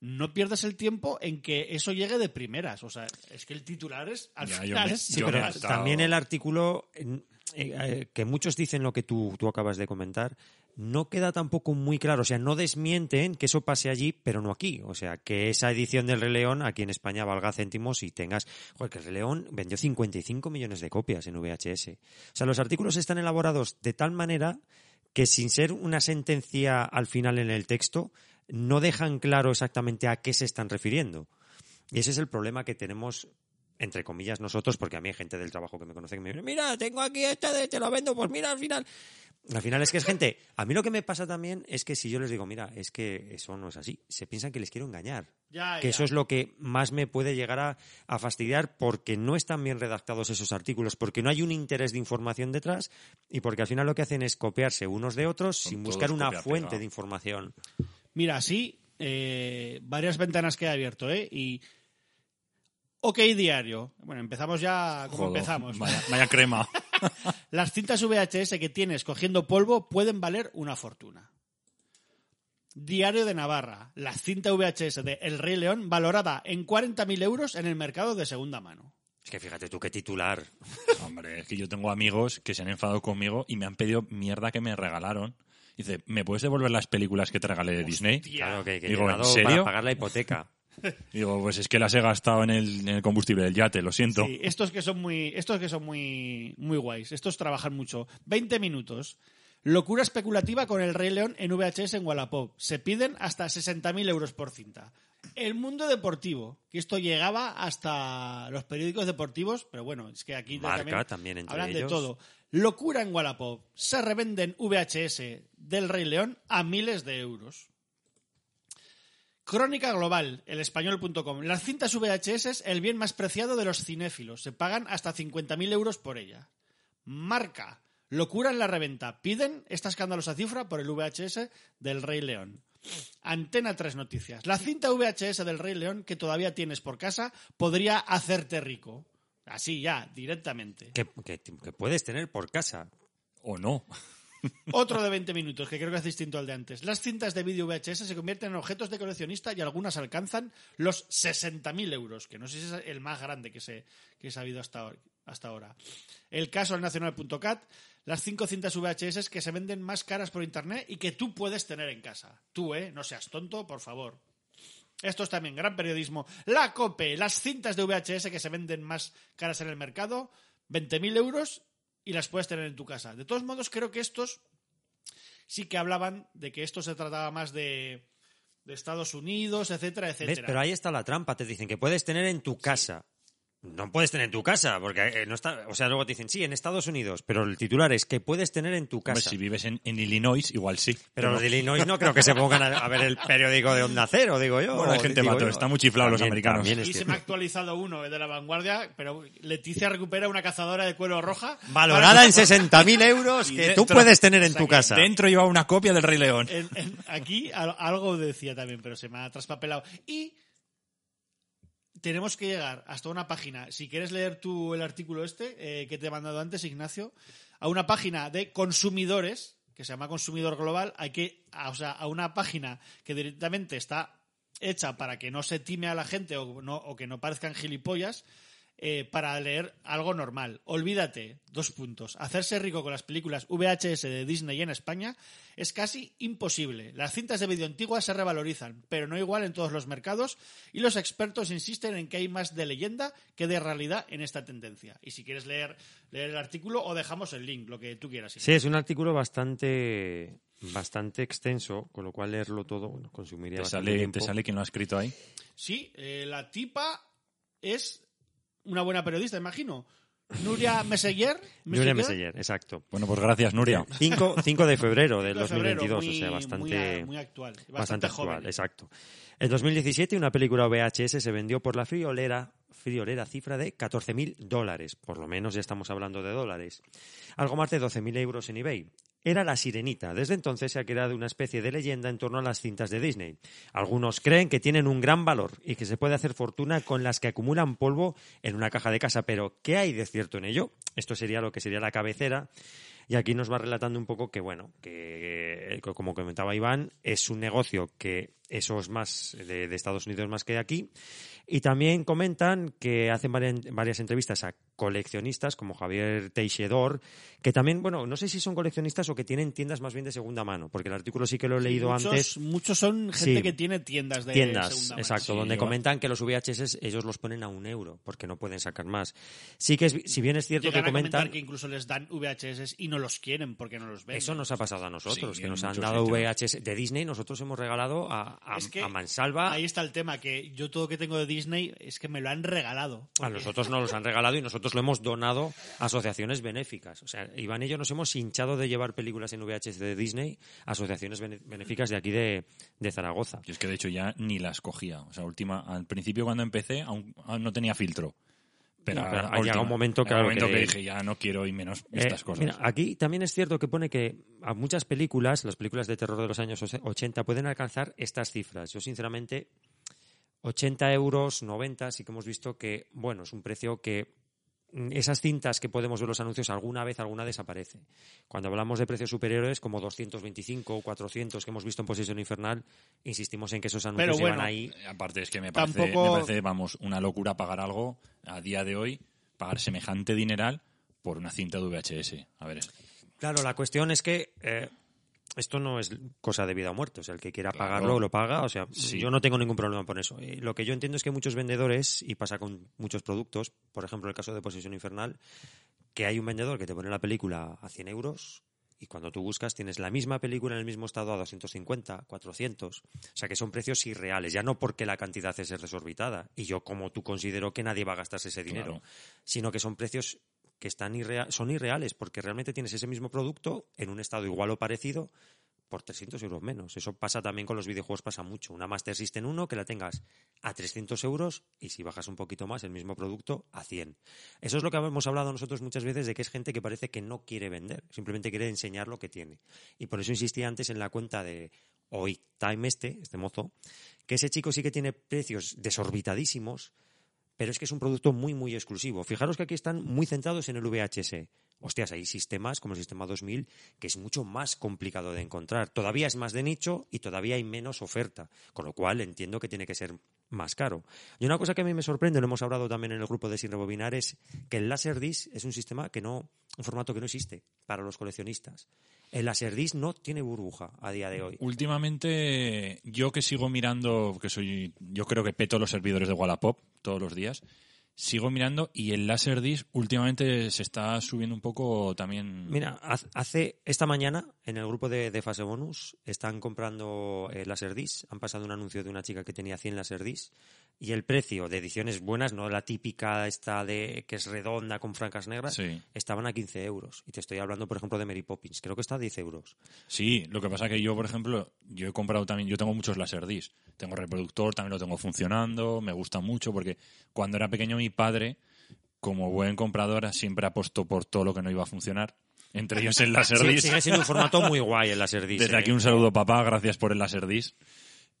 no pierdas el tiempo en que eso llegue de primeras o sea es que el titular es al Ya, yo final me- es- Sí, Yo pero me he estado- también el artículo, en- eh, eh, que muchos dicen lo que tú, tú acabas de comentar, no queda tampoco muy claro. O sea, no desmienten que eso pase allí, pero no aquí. O sea, que esa edición del Rey León aquí en España valga céntimos y tengas... Joder, que el Rey León vendió 55 millones de copias en VHS. O sea, los artículos están elaborados de tal manera que sin ser una sentencia al final en el texto, no dejan claro exactamente a qué se están refiriendo. Y ese es el problema que tenemos entre comillas nosotros, porque a mí hay gente del trabajo que me conoce que me dice, mira, tengo aquí este, de- te lo vendo, pues mira, al final... Al final es que es gente... A mí lo que me pasa también es que si yo les digo, mira, es que eso no es así, se piensan que les quiero engañar. Ya, que ya. eso es lo que más me puede llegar a, a fastidiar porque no están bien redactados esos artículos, porque no hay un interés de información detrás y porque al final lo que hacen es copiarse unos de otros Son sin buscar una fuente de información. Mira, sí, eh, varias ventanas que he abierto, ¿eh? Y. OK Diario. Bueno, empezamos ya como Joder, empezamos. Vaya, vaya crema. Las cintas VHS que tienes cogiendo polvo pueden valer una fortuna. Diario de Navarra. La cinta VHS de El Rey León valorada en 40.000 euros en el mercado de segunda mano. Es que fíjate tú qué titular. Hombre, es que yo tengo amigos que se han enfadado conmigo y me han pedido mierda que me regalaron. Dice, ¿me puedes devolver las películas que te regalé de Disney? Claro que, que Digo, ¿en serio? para pagar la hipoteca. Digo, pues es que las he gastado en el, en el combustible del yate, lo siento. Sí, estos que son muy, estos que son muy, muy guays. Estos trabajan mucho. 20 minutos. Locura especulativa con el Rey León en VHS en Wallapop. Se piden hasta 60.000 euros por cinta. El mundo deportivo, que esto llegaba hasta los periódicos deportivos, pero bueno, es que aquí Marca también entre hablan de todo. Locura en Wallapop. Se revenden VHS del Rey León a miles de euros. Crónica Global, el español.com. Las cintas VHS es el bien más preciado de los cinéfilos. Se pagan hasta 50.000 euros por ella. Marca. Locura en la reventa. Piden esta escandalosa cifra por el VHS del Rey León. Antena 3 Noticias. La cinta VHS del Rey León que todavía tienes por casa podría hacerte rico. Así ya, directamente. que, puedes tener por casa. O no. Otro de 20 minutos, que creo que es distinto al de antes. Las cintas de vídeo VHS se convierten en objetos de coleccionista y algunas alcanzan los 60.000 euros, que no sé si es el más grande que se, que ha habido hasta, hasta ahora. El caso del nacional.cat, las cinco cintas VHS que se venden más caras por internet y que tú puedes tener en casa. Tú, ¿eh? No seas tonto, por favor. Esto es también gran periodismo. La COPE, las cintas de VHS que se venden más caras en el mercado, 20.000 euros y las puedes tener en tu casa. De todos modos, creo que estos sí que hablaban de que esto se trataba más de, de Estados Unidos, etcétera, ¿Ves? etcétera. Pero ahí está la trampa. Te dicen que puedes tener en tu casa. No puedes tener en tu casa, porque eh, no está. O sea, luego te dicen, sí, en Estados Unidos, pero el titular es que puedes tener en tu casa. si vives en, en Illinois, igual sí. Pero los de Illinois no creo que se pongan a, a ver el periódico de Onda Cero, digo yo. Bueno, hay gente mato, yo. están muy chiflados los americanos. Y se me ha actualizado uno de la vanguardia, pero Leticia recupera una cazadora de cuero roja. Valorada en 60.000 euros que tú dentro- puedes tener en o sea tu casa. Dentro lleva una copia del Rey León. En- en- aquí al- algo decía también, pero se me ha traspapelado. Y tenemos que llegar hasta una página. Si quieres leer tú el artículo este eh, que te he mandado antes, Ignacio, a una página de consumidores que se llama Consumidor Global, hay que, a- o sea, a una página que directamente está hecha para que no se time a la gente o, no, o que no parezcan gilipollas. Eh, para leer algo normal. Olvídate, dos puntos. Hacerse rico con las películas VHS de Disney en España es casi imposible. Las cintas de vídeo antiguas se revalorizan, pero no igual en todos los mercados, y los expertos insisten en que hay más de leyenda que de realidad en esta tendencia. Y si quieres leer, leer el artículo, o dejamos el link, lo que tú quieras. Sí, es un artículo bastante bastante extenso, con lo cual leerlo todo bueno, consumiría ¿Te bastante sale, tiempo. ¿Te sale quién lo ha escrito ahí? Sí, eh, la tipa es una buena periodista, imagino. Nuria Meseguer. Nuria Meseguer, exacto. Bueno, pues gracias, Nuria. 5, 5 de febrero del 5 de febrero, 2022, muy- o sea, bastante, muy actual, bastante bastante joven. actual, exacto. En 2017 una película VHS se vendió por la friolera, friolera cifra de 14.000 dólares, por lo menos ya estamos hablando de dólares. Algo más de 12.000 euros en eBay. Era la sirenita. Desde entonces se ha creado una especie de leyenda en torno a las cintas de Disney. Algunos creen que tienen un gran valor y que se puede hacer fortuna con las que acumulan polvo en una caja de casa. Pero, ¿qué hay de cierto en ello? Esto sería lo que sería la cabecera. Y aquí nos va relatando un poco que, bueno, que eh, como comentaba Iván, es un negocio que eso es más de, de Estados Unidos más que de aquí. Y también comentan que hacen varias, varias entrevistas a coleccionistas como Javier Teixedor, que también, bueno, no sé si son coleccionistas o que tienen tiendas más bien de segunda mano, porque el artículo sí que lo he leído muchos, antes. Muchos son gente Sí. que tiene tiendas de Tiendas, segunda mano. exacto, Sí, donde comentan que los VHS ellos los ponen a un euro, porque no pueden sacar más. Sí que es, si bien es cierto Llegan que a comentar comentan... que incluso les dan VHS y no los quieren porque no los ven. Eso nos ha pasado a nosotros, Sí, que nos han dado. VHS de Disney. Nosotros hemos regalado a, a, Es que a mansalva. Ahí está el tema, que yo todo lo que tengo de Disney es que me lo han regalado. A nosotros nos los han regalado y nosotros lo hemos donado a asociaciones benéficas. O sea, Iván y yo nos hemos hinchado de llevar películas en VHS de Disney a asociaciones benéficas de aquí de, de Zaragoza. Yo es que de hecho ya ni las cogía. O sea, última, al principio cuando empecé aún, aún no tenía filtro. Pero, ha llegado un momento, claro, que- que... dije ya no quiero y menos estas Eh, cosas. mira, aquí también es cierto que pone que a muchas películas, las películas de terror de los años 80, pueden alcanzar estas cifras. Yo, sinceramente, 80 euros, 90, sí que hemos visto que, bueno, es un precio que esas cintas que podemos ver los anuncios alguna vez, alguna desaparece. Cuando hablamos de precios superiores, como 225 o 400 que hemos visto en Posesión Infernal, insistimos en que esos anuncios Pero llevan bueno, ahí. Aparte es que me parece, Tampoco- me parece, vamos, una locura pagar algo a día de hoy, pagar semejante dineral por una cinta de VHS. A ver, Claro, la cuestión es que eh, esto no es cosa de vida o muerte. O sea, el que quiera Claro. pagarlo, lo paga. O sea, Sí. yo no tengo ningún problema por eso. Eh, lo que yo entiendo es que muchos vendedores, y pasa con muchos productos, por ejemplo, el caso de Posesión Infernal, que hay un vendedor que te pone la película a 100 euros y cuando tú buscas tienes la misma película en el mismo estado a 250, 400. O sea que son precios irreales, ya no porque la cantidad es desorbitada. Y yo, como tú, considero que nadie va a gastarse ese dinero, Claro. sino que son precios que están irrea- son irreales porque realmente tienes ese mismo producto en un estado igual o parecido por 300 euros menos. Eso pasa también con los videojuegos, pasa mucho. Una Master System 1 que la tengas a 300 euros y si bajas un poquito más el mismo producto a 100. Eso es lo que hemos hablado nosotros muchas veces de que es gente que parece que no quiere vender, simplemente quiere enseñar lo que tiene. Y por eso insistí antes en la cuenta de Hoy Time este, este mozo, que ese chico sí que tiene precios desorbitadísimos, pero es que es un producto muy, muy exclusivo. Fijaros que aquí están muy centrados en el VHS. Hostias, hay sistemas como el sistema 2000 que es mucho más complicado de encontrar. Todavía es más de nicho y todavía hay menos oferta, con lo cual entiendo que tiene que ser más caro. Y una cosa que a mí me sorprende, lo hemos hablado también en el grupo de Sin Rebobinar, es que el Laserdisc es un sistema que no, un formato que no existe para los coleccionistas. El Laserdisc no tiene burbuja a día de hoy. Últimamente, yo que sigo mirando, que soy, yo creo que peto los servidores de Wallapop todos los días, sigo mirando y el Laserdisc últimamente se está subiendo un poco también. Mira, hace esta mañana en el grupo de, fase bonus están comprando eh, Laserdisc. Han pasado un anuncio de una chica que tenía 100 Laserdisc y el precio de ediciones buenas, no la típica esta de que es redonda con francas negras, Sí. estaban a 15 euros. Y te estoy hablando, por ejemplo, de Mary Poppins. Creo que está a 10 euros. Sí, lo que pasa que yo, por ejemplo, yo he comprado también, yo tengo muchos Laserdisc. Tengo reproductor, también lo tengo funcionando, me gusta mucho porque cuando era pequeño mi padre, como buen comprador, siempre apostó por todo lo que no iba a funcionar. Entre ellos el Sí, Laserdisc. sigue siendo un formato muy guay el Laserdisc. Desde eh. aquí un saludo, papá. Gracias por el Laserdisc.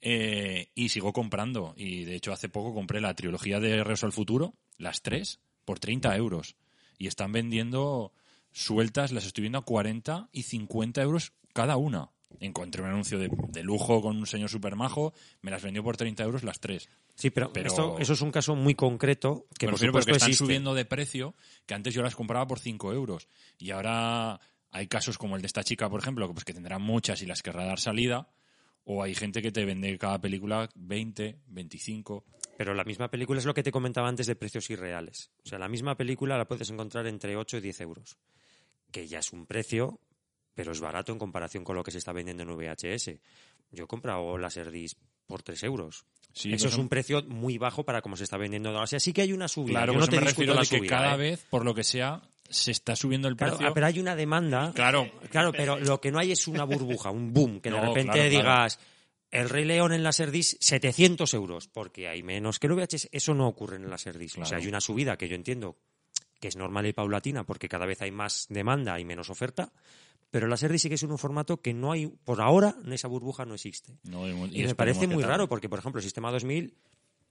Eh, y sigo comprando. Y de hecho, hace poco compré la trilogía de Regreso al Futuro, las tres, por 30 euros. Y están vendiendo sueltas, las estoy viendo a 40 y 50 euros cada una. Encontré un anuncio de, de lujo con un señor super majo, me las vendió por 30 euros las tres. Sí, pero, Pero- esto, eso es un caso muy concreto que, por supuesto, porque están existe. subiendo de precio, que antes yo las compraba por 5 euros. Y ahora hay casos como el de esta chica, por ejemplo, que, pues, que tendrá muchas y las querrá dar salida. O hay gente que te vende cada película 20, 25. Pero la misma película es lo que te comentaba antes de precios irreales. O sea, la misma película la puedes encontrar entre 8 y 10 euros. Que ya es un precio, pero es barato en comparación con lo que se está vendiendo en VHS. Yo he comprado Laserdisc por 3 euros. Sí, Eso es un precio muy bajo para como se está vendiendo ahora. O sea, sí que hay una subida. Claro, Yo no te me refiero de que subida, cada ¿eh? vez, por lo que sea, se está subiendo el Claro, precio. ah, pero hay una demanda. Claro. Claro, pero lo que no hay es una burbuja, un boom, que de No, repente claro, claro. digas el Rey León en Laserdisc 700 euros, porque hay menos que el VHS. Eso no ocurre en el Laserdisc. O sea, Claro. hay una subida que yo entiendo que es normal y paulatina porque cada vez hay más demanda y menos oferta. Pero el Laserdisc sí que es un formato que no hay, por ahora, esa burbuja no existe. No, y, Y, me parece muy raro porque, por ejemplo, el sistema 2000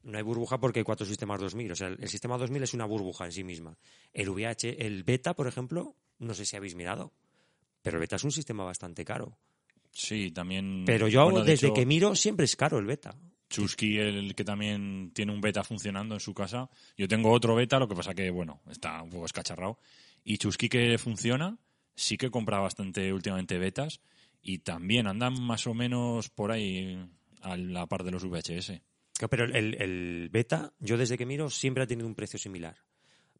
no hay burbuja porque hay cuatro sistemas 2000. O sea, el, el sistema 2000 es una burbuja en sí misma. El VH, el beta, por ejemplo, no sé si habéis mirado, pero el beta es un sistema bastante caro. Sí, también. Pero yo, bueno, de desde hecho, que miro, siempre es caro el beta. Chusky, el que también tiene un beta funcionando en su casa. Yo tengo otro beta, lo que pasa que, bueno, está un poco escacharrado. Y Chusky que funciona, sí que compra bastante últimamente betas y también andan más o menos por ahí a la par de los VHS. Pero el, el- el beta, yo desde que miro, siempre ha tenido un precio similar.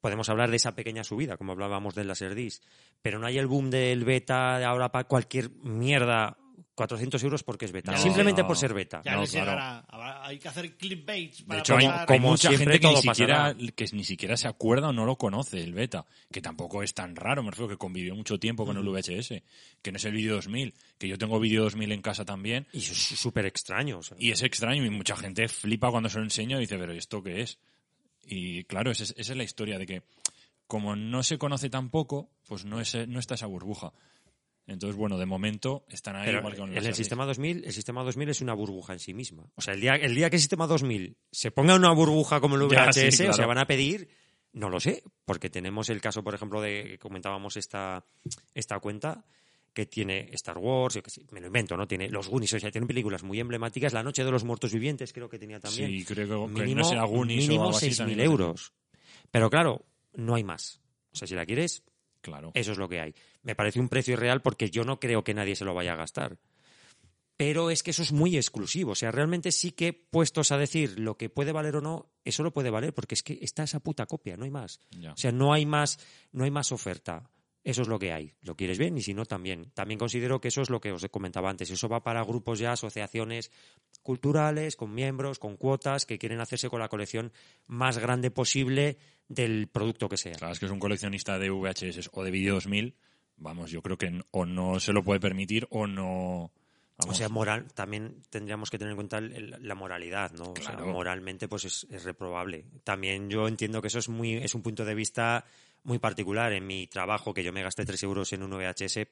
Podemos hablar de esa pequeña subida, como hablábamos del Laserdisc, pero no hay el boom del beta de ahora para cualquier mierda 400 euros porque es beta. No, Simplemente no. por ser beta. Ya No, les claro. llegará. Habrá- Hay que hacer clickbaits De hecho, hay, pasar- hay como mucha siempre, gente que ni, siquiera, que ni siquiera se acuerda o no lo conoce, el beta. Que tampoco es tan raro, me refiero que convivió mucho tiempo con el VHS. Que no es el vídeo 2000. Que yo tengo vídeo 2000 en casa también. Y eso es súper extraño. o sea. Y es extraño y mucha gente flipa cuando se lo enseño y dice, pero ¿y ¿esto qué es? Y claro, esa es, esa es la historia de que como no se conoce tampoco, pues no, es, no está esa burbuja. Entonces, bueno, de momento están ahí Pero igual que con en el sistema 2000, el sistema 2000 es una burbuja en sí misma. O sea, el día, el día que el sistema 2000 se ponga una burbuja como el Ya, VHS, sí, o sea, van a pedir, no lo sé, porque tenemos el caso, por ejemplo, de que comentábamos esta, esta cuenta que tiene Star Wars, yo que sé, me lo invento, ¿no? Tiene los Goonies, o sea, tienen películas muy emblemáticas. La Noche de los Muertos Vivientes creo que tenía también. Sí, creo que, que mínimo, no será Goonies mínimo o algo así. 6.000 también lo euros. Pero claro, no hay más. O sea, si la quieres. Claro. eso es lo que hay. Me parece un precio irreal porque yo no creo que nadie se lo vaya a gastar. Pero es que eso es muy exclusivo. O sea, realmente sí que puestos a decir lo que puede valer o no, eso lo puede valer porque es que está esa puta copia, no hay más. Ya. O sea, no hay más, no hay más oferta. Eso es lo que hay. Lo quieres bien y si no, también. También considero que eso es lo que os comentaba antes. Eso va para grupos ya, asociaciones culturales, con miembros, con cuotas, que quieren hacerse con la colección más grande posible del producto que sea. Claro, es que es un coleccionista de VHS o de vídeo 2000. Vamos, yo creo que o no se lo puede permitir o no. O sea, moral, también tendríamos que tener en cuenta el- la moralidad, ¿no? O sea, moralmente, pues es, es reprobable. También yo entiendo que eso es muy, es un punto de vista muy particular. En mi trabajo, que yo me gasté 3 euros en un VHS,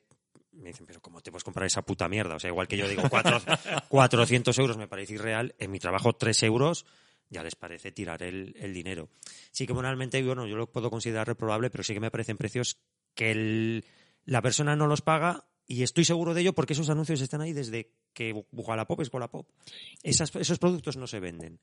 me dicen, pero ¿cómo te puedes comprar esa puta mierda? O sea, igual que yo digo, cuatro- 400 euros me parece irreal. En mi trabajo, 3 euros ya les parece tirar el, el dinero. Sí que moralmente, bueno, yo lo puedo considerar reprobable, pero sí que me parecen precios que el- la persona no los paga y estoy seguro de ello porque esos anuncios están ahí desde que Wallapop es Wallapop. Esas- esos productos no se venden.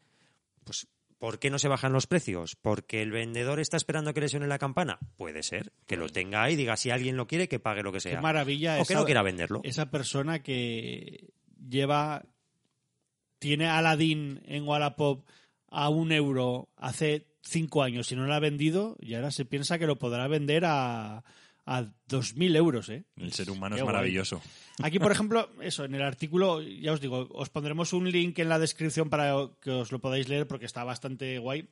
Pues, ¿por qué no se bajan los precios? ¿Porque el vendedor está esperando a que le suene la campana? Puede ser, que lo tenga ahí, diga si alguien lo quiere, que pague lo que sea. Qué maravilla o que no quiera venderlo. esa persona que lleva tiene Aladdin en Wallapop a un euro hace cinco años y no lo ha vendido y ahora se piensa que lo podrá vender a, a 2.000 euros, ¿eh? el ser humano Qué es guay. maravilloso. Aquí, por ejemplo, eso, en el artículo, ya os digo, os pondremos un link en la descripción para que os lo podáis leer porque está bastante guay.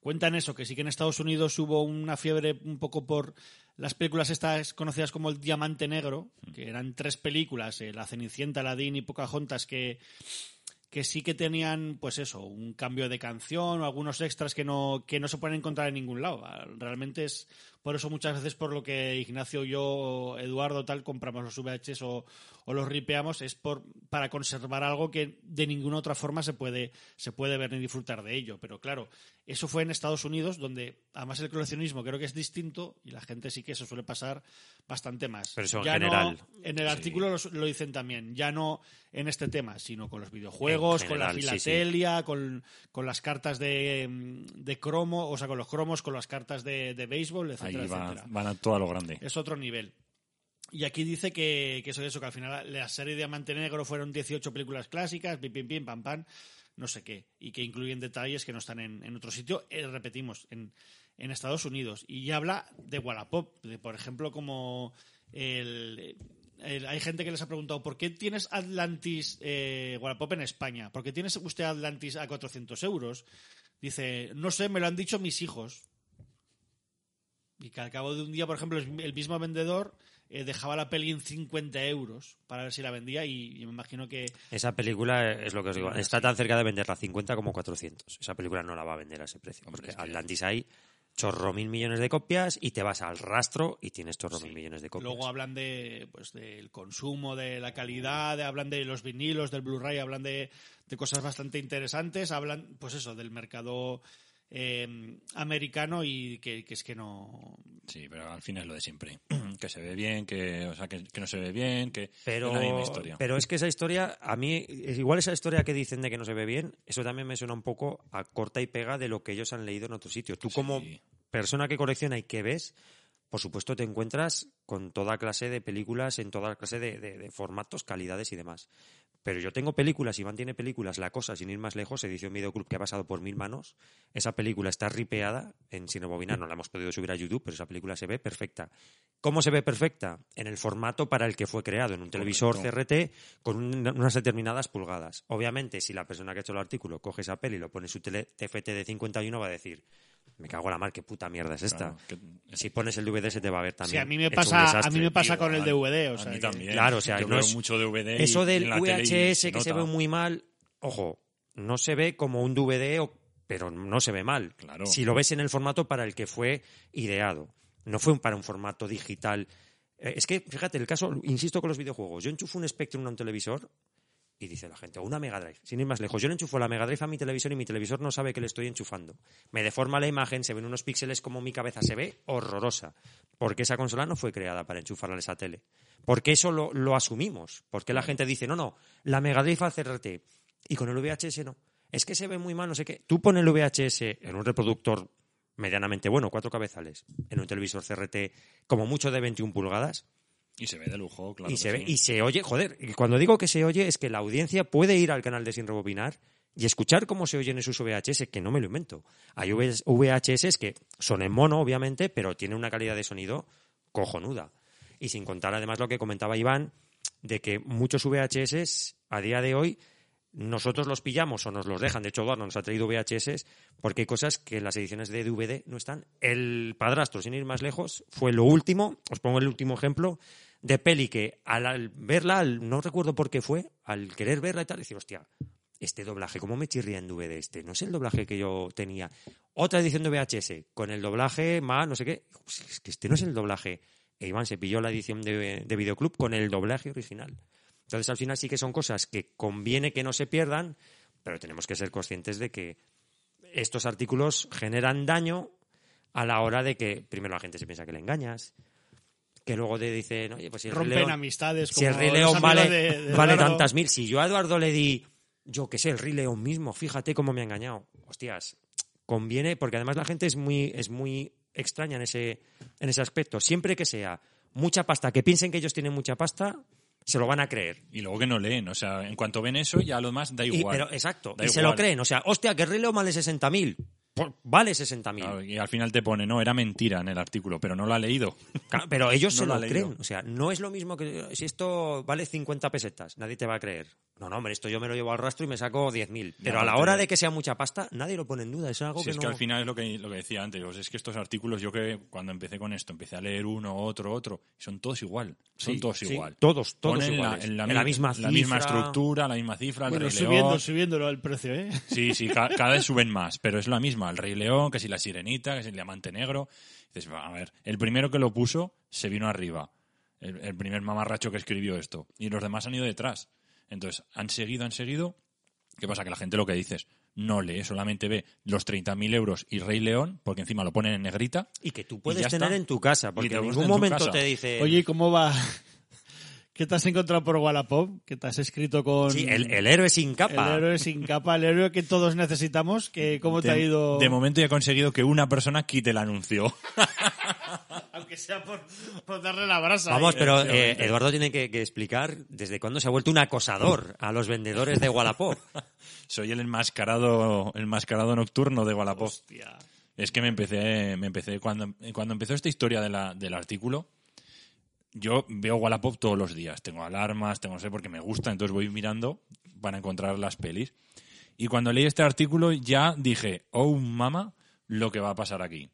Cuentan eso, que sí que en Estados Unidos hubo una fiebre un poco por las películas estas conocidas como el Diamante Negro, que eran tres películas, eh, La Cenicienta, Aladdin y Pocahontas, que, que sí que tenían, pues eso, un cambio de canción o algunos extras que no, que no se pueden encontrar en ningún lado. Realmente es por eso muchas veces por lo que Ignacio, yo, Eduardo, tal, compramos los VHS o, o los ripeamos, es por, para conservar algo que de ninguna otra forma se puede, se puede ver ni disfrutar de ello. Pero claro, eso fue en Estados Unidos, donde además el coleccionismo creo que es distinto y la gente sí que se suele pasar bastante más. Pero eso en Ya no- general. en el Sí. artículo lo, lo dicen también, ya no en este tema, sino con los videojuegos, con la general, sí, sí. filatelia, Con, con las cartas de, de cromo, o sea, con los cromos, con las cartas de, de béisbol, Ahí etcétera, va- etcétera. van a todo a lo grande. Es otro nivel. Y aquí dice que, que eso, eso, que al final la serie Diamante Negro fueron 18 películas clásicas, pim, pim, pim, pam, pam, no sé qué, y que incluyen detalles que no están en, en otro sitio, eh, repetimos, en, en Estados Unidos. Y ya habla de Wallapop, de, por ejemplo, como el, el- hay gente que les ha preguntado, ¿por qué tienes Atlantis eh, Wallapop en España? ¿Por qué tienes usted Atlantis a 400 euros? Dice, no sé, me lo han dicho mis hijos. Y que al cabo de un día, por ejemplo, el mismo vendedor eh, dejaba la peli en 50 euros para ver si la vendía y, y me imagino que Esa película es lo que os digo, está tan cerca de venderla a 50 como 400. Esa película no la va a vender a ese precio. Porque Atlantis hay chorro mil millones de copias y te vas al rastro y tienes chorro mil millones de copias. luego hablan de pues del consumo, de la calidad, de- hablan de los vinilos, del Blu-ray, hablan de, de cosas bastante interesantes, hablan pues eso, del mercado eh, americano y que, que es que no... Sí, pero al fin es lo de siempre. que se ve bien, que, o sea, que, que no se ve bien, que Pero, es la misma historia. pero es que esa historia, a mí, igual esa historia que dicen de que no se ve bien, eso también me suena un poco a corta y pega de lo que ellos han leído en otro sitio. Tú como persona que colecciona y que ves, por supuesto te encuentras con toda clase de películas, en toda clase de, de- de formatos, calidades y demás. Pero yo tengo películas, Iván tiene películas, La Cosa, sin ir más lejos, edición Videoclub que ha pasado por mil manos. Esa película está ripeada en sin rebobinar, no la hemos podido subir a YouTube, pero esa película se ve perfecta. ¿Cómo se ve perfecta? En el formato para el que fue creado, en un televisor CRT con un- unas determinadas pulgadas. Obviamente, si la persona que ha hecho el artículo coge esa peli y lo pone en su tele TFT de 51, va a decir, me cago en la mar, qué puta mierda es esta. Claro, que- Si pones el DVD se te va a ver también. Sí, a mí me pasa, a mí me pasa con el. DVD. O A sea, mí que- también. Claro, o sea, Yo no veo es- mucho DVD Eso del en la tele y VHS que se ve muy mal, ojo, no se ve como un DVD, o- pero no se ve mal. Claro. Si lo ves en el formato para el que fue ideado. No fue para un formato digital. Eh, es que, fíjate, el caso, insisto con los videojuegos. Yo enchufo un Spectrum a un televisor y dice la gente, o una Mega Drive, sin ir más lejos. Yo le enchufo la Mega Drive a mi televisor y mi televisor no sabe que le estoy enchufando. Me deforma la imagen, se ven unos píxeles como mi cabeza se ve horrorosa. Porque esa consola no fue creada para enchufarla a esa tele. Porque eso lo, lo asumimos. Porque la gente dice, no, no, la Mega Drive al CRT y con el VHS no. Es que se ve muy mal, no sé qué. Tú pones el VHS en un reproductor medianamente bueno, cuatro cabezales, en un televisor CRT como mucho de 21 pulgadas, Y se ve de lujo, claro. y se ve sí. y se oye, joder, y cuando digo que se oye es que la audiencia puede ir al canal de Sin Rebobinar y escuchar cómo se oyen esos VHS, que no me lo invento. Hay VHS que son en mono, obviamente, pero tienen una calidad de sonido cojonuda. Y sin contar además lo que comentaba Iván, de que muchos VHS a día de hoy nosotros los pillamos o nos los dejan. De hecho, Eduardo nos ha traído VHS porque hay cosas que en las ediciones de DVD no están. El padrastro, sin ir más lejos, fue lo último, os pongo el último ejemplo, de peli que al, verla, al- no recuerdo por qué fue, al querer verla y tal, decir, hostia, este doblaje, ¿cómo me chirría en DVD este? No es el doblaje que yo tenía. Otra edición de VHS, con el doblaje más, no sé qué. Pues es que este no es el doblaje. E Iván se pilló la edición de, de Videoclub con el doblaje original. Entonces, al final sí que son cosas que conviene que no se pierdan, pero tenemos que ser conscientes de que estos artículos generan daño a la hora de que primero la gente se piensa que le engañas, que luego te dicen, oye, pues si el Rey Rompen León- amistades. si el Rey León vale, de- de vale tantas mil, si yo a Eduardo le di, yo qué sé, el Rey León mismo, fíjate cómo me ha engañado. Hostias, conviene, porque además la gente es muy, es muy extraña en ese, en ese aspecto. Siempre que sea mucha pasta, que piensen que ellos tienen mucha pasta, se lo van a creer. Y luego que no leen, o sea, en cuanto ven eso, ya lo demás da Y- igual. pero, exacto, Da y se lo creen. O sea, hostia, que el Rey León vale 60.000. Vale 60.000. Claro, y al final te pone, no, era mentira en el artículo, pero no lo ha leído. Claro, pero ellos No se lo creen. leído. O sea, no es lo mismo que si esto vale 50 pesetas, nadie te va a creer. No, no, hombre, esto yo me lo llevo al rastro y me saco 10.000. Pero a la hora de- que sea mucha pasta, nadie lo pone en duda. Es algo Si que es no... que al final es lo que, lo que decía antes, pues es que estos artículos, yo que cuando empecé con esto, empecé a leer uno, otro, otro, y son todos igual. Son Sí, todos sí, igual. todos, todos Ponen iguales. En la, En la mi- misma la misma cifra. estructura, la misma cifra, el Bueno, Rey subiendo, subiéndolo el precio, ¿eh? Sí, sí, ca- cada vez suben más, pero es la misma. El Rey León, que si la Sirenita, que si el Diamante Negro. Dices, a ver, el primero que lo puso se vino arriba. El, el primer mamarracho que escribió esto. Y los demás han ido detrás. Entonces, han seguido, han seguido. ¿Qué pasa? Que la gente lo que dices no lee, solamente ve los 30.000 euros y Rey León, porque encima lo ponen en negrita. Y que tú puedes tener está. en tu casa, porque en ningún en momento te dice... Oye, ¿y cómo va? ¿Qué te has encontrado por Wallapop? ¿Qué te has escrito con...? sí, el, el héroe sin capa. El héroe sin capa, el héroe que todos necesitamos. Que, ¿Cómo te ha ido? de momento ya he conseguido que una persona quite el anuncio. Aunque sea por, por darle la brasa. Vamos, ahí. pero eh. Eduardo tiene que, que explicar desde cuándo se ha vuelto un acosador a los vendedores de Wallapop. Soy el enmascarado, el enmascarado nocturno de Wallapop. Hostia. Es que me empecé, me empecé cuando, cuando empezó esta historia de la, del artículo. Yo veo Wallapop todos los días. Tengo alarmas, tengo no sé, porque me gusta, entonces voy mirando para encontrar las pelis. Y cuando leí este artículo ya dije, oh mama, lo que va a pasar aquí.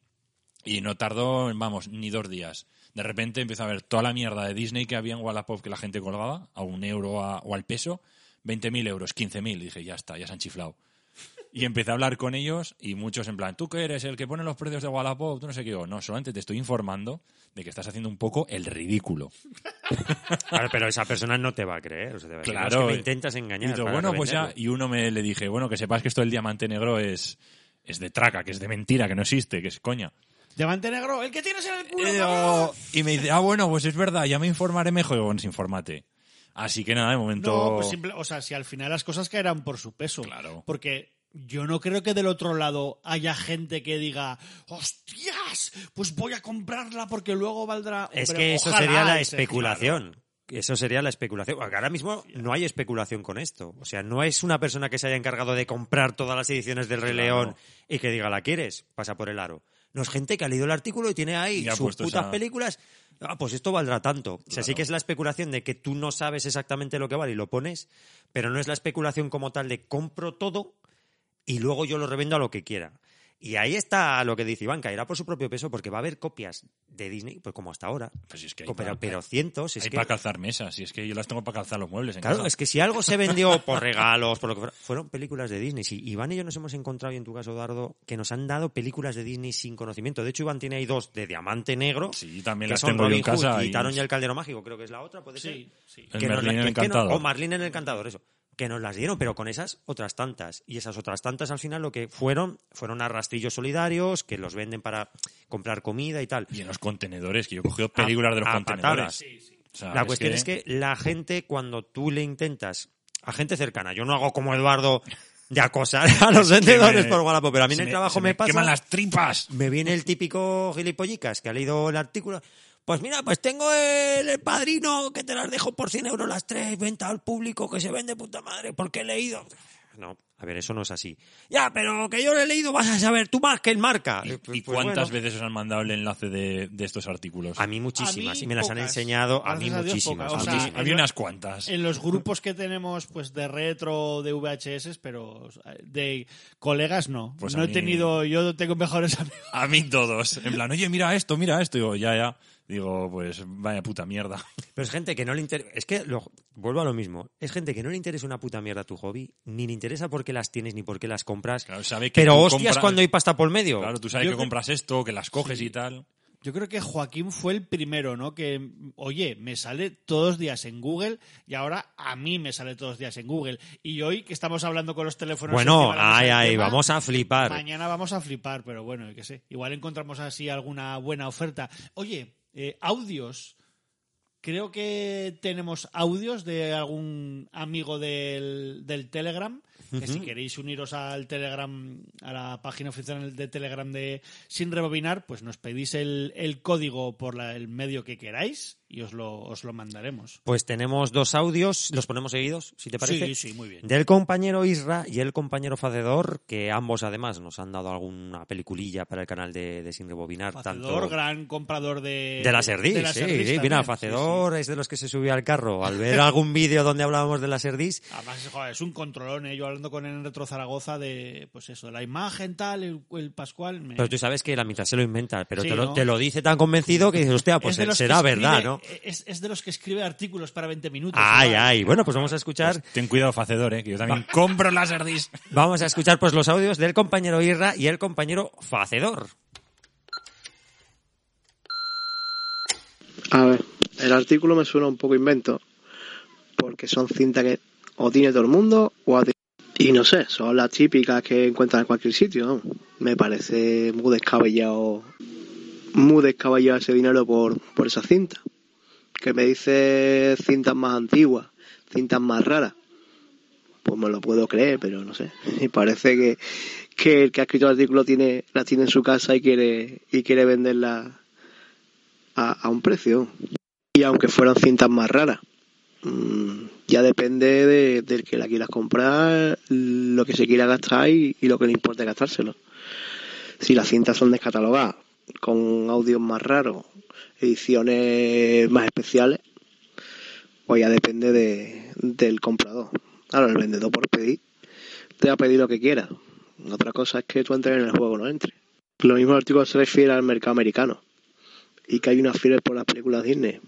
Y no tardó, vamos, ni dos días. De repente empecé a ver toda la mierda de Disney que había en Wallapop que la gente colgaba, a un euro o al peso, 20.000 euros, 15.000. Dije, ya está, ya se han chiflado. Y empecé a hablar con ellos y muchos en plan, ¿tú qué eres? ¿El que pone los precios de Wallapop? Tú no sé qué. Digo, no, solamente te estoy informando de que estás haciendo un poco el ridículo. Claro, pero esa persona no te va a creer. o sea, te va a decir, Claro. "No, es que me intentas Y, engañar. digo, para bueno, pues ya, revenderlo". y uno me le dije, bueno, que sepas que esto del diamante negro es, es de traca, que es de mentira, que no existe, que es coña. Diamante negro, el que tienes en el culo. Y, digo- y me dice, ah, bueno, pues es verdad, ya me informaré mejor. Digo, bueno, sí, infórmate. Así que nada, de momento... No, pues simple- o sea, si al final las cosas caerán por su peso. Claro. Porque yo no creo que del otro lado haya gente que diga, hostias, pues voy a comprarla porque luego valdrá. Es Hombre, que eso sería la especulación. Eso sería la especulación. Porque ahora mismo no hay especulación con esto. O sea, no es una persona que se haya encargado de comprar todas las ediciones del Rey Claro. León y que diga, ¿la quieres? Pasa por el aro. No es gente que ha leído el artículo y tiene ahí Y sus putas esa- películas. Ah, pues esto valdrá tanto. O sea, sí Claro. que es la especulación de que tú no sabes exactamente lo que vale y lo pones, pero no es la especulación como tal de compro todo y luego yo lo revendo a lo que quiera. Y ahí está lo que dice Iván, caerá por su propio peso porque va a haber copias de Disney, pues como hasta ahora. Pues si es que hay pero, para- pero cientos. Es Hay que, para calzar mesas, y es que yo las tengo para calzar los muebles en claro, casa. es que si algo se vendió por regalos, por lo que fuera, fueron películas de Disney. Sí, Iván y yo nos hemos encontrado, y en tu caso, Dardo, que nos han dado películas de Disney sin conocimiento. De hecho, Iván tiene ahí dos de Diamante Negro. Sí, también que las son tengo yo Robin en casa Hood y y- Taron y el Caldero Mágico, creo que es la otra, puede ser. Sí, sí. El Que nos Encantador. o Marlín en el Encantador, eso. Que nos las dieron, pero con esas otras tantas. Y esas otras tantas al final lo que fueron, fueron a rastrillos solidarios que los venden para comprar comida y tal. Y en los contenedores, que yo he cogido películas de los contenedores. O sea, La cuestión es que la gente, cuando tú le intentas, a gente cercana, yo no hago como Eduardo de acosar a los vendedores me- por Wallapop, pero a mí en el me- trabajo se me, me pasa. queman las tripas. Me viene el típico gilipollicas que ha leído el artículo. Pues mira, pues tengo el, el padrino que te las dejo por 100 euros las tres, venta al público que se vende puta madre, porque he leído. No, a ver, eso no es así. Ya, pero que yo lo he leído, vas a saber tú más que el marca. ¿Y, pues y cuántas bueno. veces os han mandado el enlace de, de estos artículos? A mí muchísimas, A mí y me las han enseñado, a mí a Dios, muchísimas. pocas. O sea, muchísimas. a mí unas cuantas. En los grupos que tenemos pues de retro, de VHS, pero de colegas no. Pues no he mí- tenido, yo tengo mejores amigos. A mí todos. En plan, oye, mira esto, mira esto. Digo, ya, ya. Digo, pues vaya puta mierda. Pero es gente que no le interesa. Es que lo- vuelvo a lo mismo. Es gente que no le interesa una puta mierda tu hobby, ni le interesa por qué las tienes ni por qué las compras. Claro, sabe que pero hostias compras- cuando hay pasta por medio. Claro, tú sabes Yo que creo- compras esto, que las coges y tal. Yo creo que Joaquín fue el primero, ¿no? Que, oye, me sale todos los días en Google y ahora a mí me sale todos los días en Google. Y hoy que estamos hablando con los teléfonos... Bueno, ay, ay, tema, vamos a flipar. Mañana vamos a flipar, pero bueno, qué sé. Igual encontramos así alguna buena oferta. Oye, eh, audios. Creo que tenemos audios de algún amigo del, del Telegram. Que si queréis uniros al Telegram, a la página oficial de Telegram de Sin Rebobinar, pues nos pedís el, el código por la- el medio que queráis y os lo, os lo mandaremos. Pues tenemos dos audios, los ponemos seguidos, si te parece. Sí, sí, muy bien. Del compañero Isra y el compañero Facedor, que ambos además nos han dado alguna peliculilla para el canal de, de Sin Rebobinar. Facedor, tanto gran comprador de... de la Serdis, de la sí, sí, Facedor es de los que se subió al carro al ver algún vídeo donde hablábamos de la Serdis. Además, joder, es un controlón, ¿eh? yo hablando con él en Retro Zaragoza de, pues eso, la imagen tal, el, el Pascual. me- Pero tú sabes que la mitad se lo inventa, pero te, lo, ¿no? te lo dice tan convencido que dices, hostia, pues de será verdad, ¿no? Es, es de los que escribe artículos para 20 minutos. Ay, ay. Bueno, pues vamos a escuchar, Ten cuidado, facedor, eh, que yo también compro las vamos a escuchar pues los audios del compañero Irra y el compañero Facedor. A ver, el artículo me suena un poco invento, porque son cintas que o tiene todo el mundo o ha tenido- Y no sé, son las típicas que encuentras en cualquier sitio, ¿no? Me parece muy descabellado, muy descabellado ese dinero por, por esas cintas. Que me dice cintas más antiguas, cintas más raras. Pues me lo puedo creer, pero no sé. Y parece que, que el que ha escrito el artículo tiene, las tiene en su casa y quiere, y quiere venderlas a, a un precio. Y aunque fueran cintas más raras, mm, ya depende de- del que la quieras comprar, lo que se quiera gastar y, y lo que le importe gastárselo. Si las cintas son descatalogadas, con audios más raros, ediciones más especiales, pues ya depende de, del comprador. Ahora, el vendedor por pedir, te va a pedir lo que quiera. Otra cosa es que tú entres en el juego no entres. Lo mismo el artículo se refiere al mercado americano y que hay una fiebre por las películas Disney,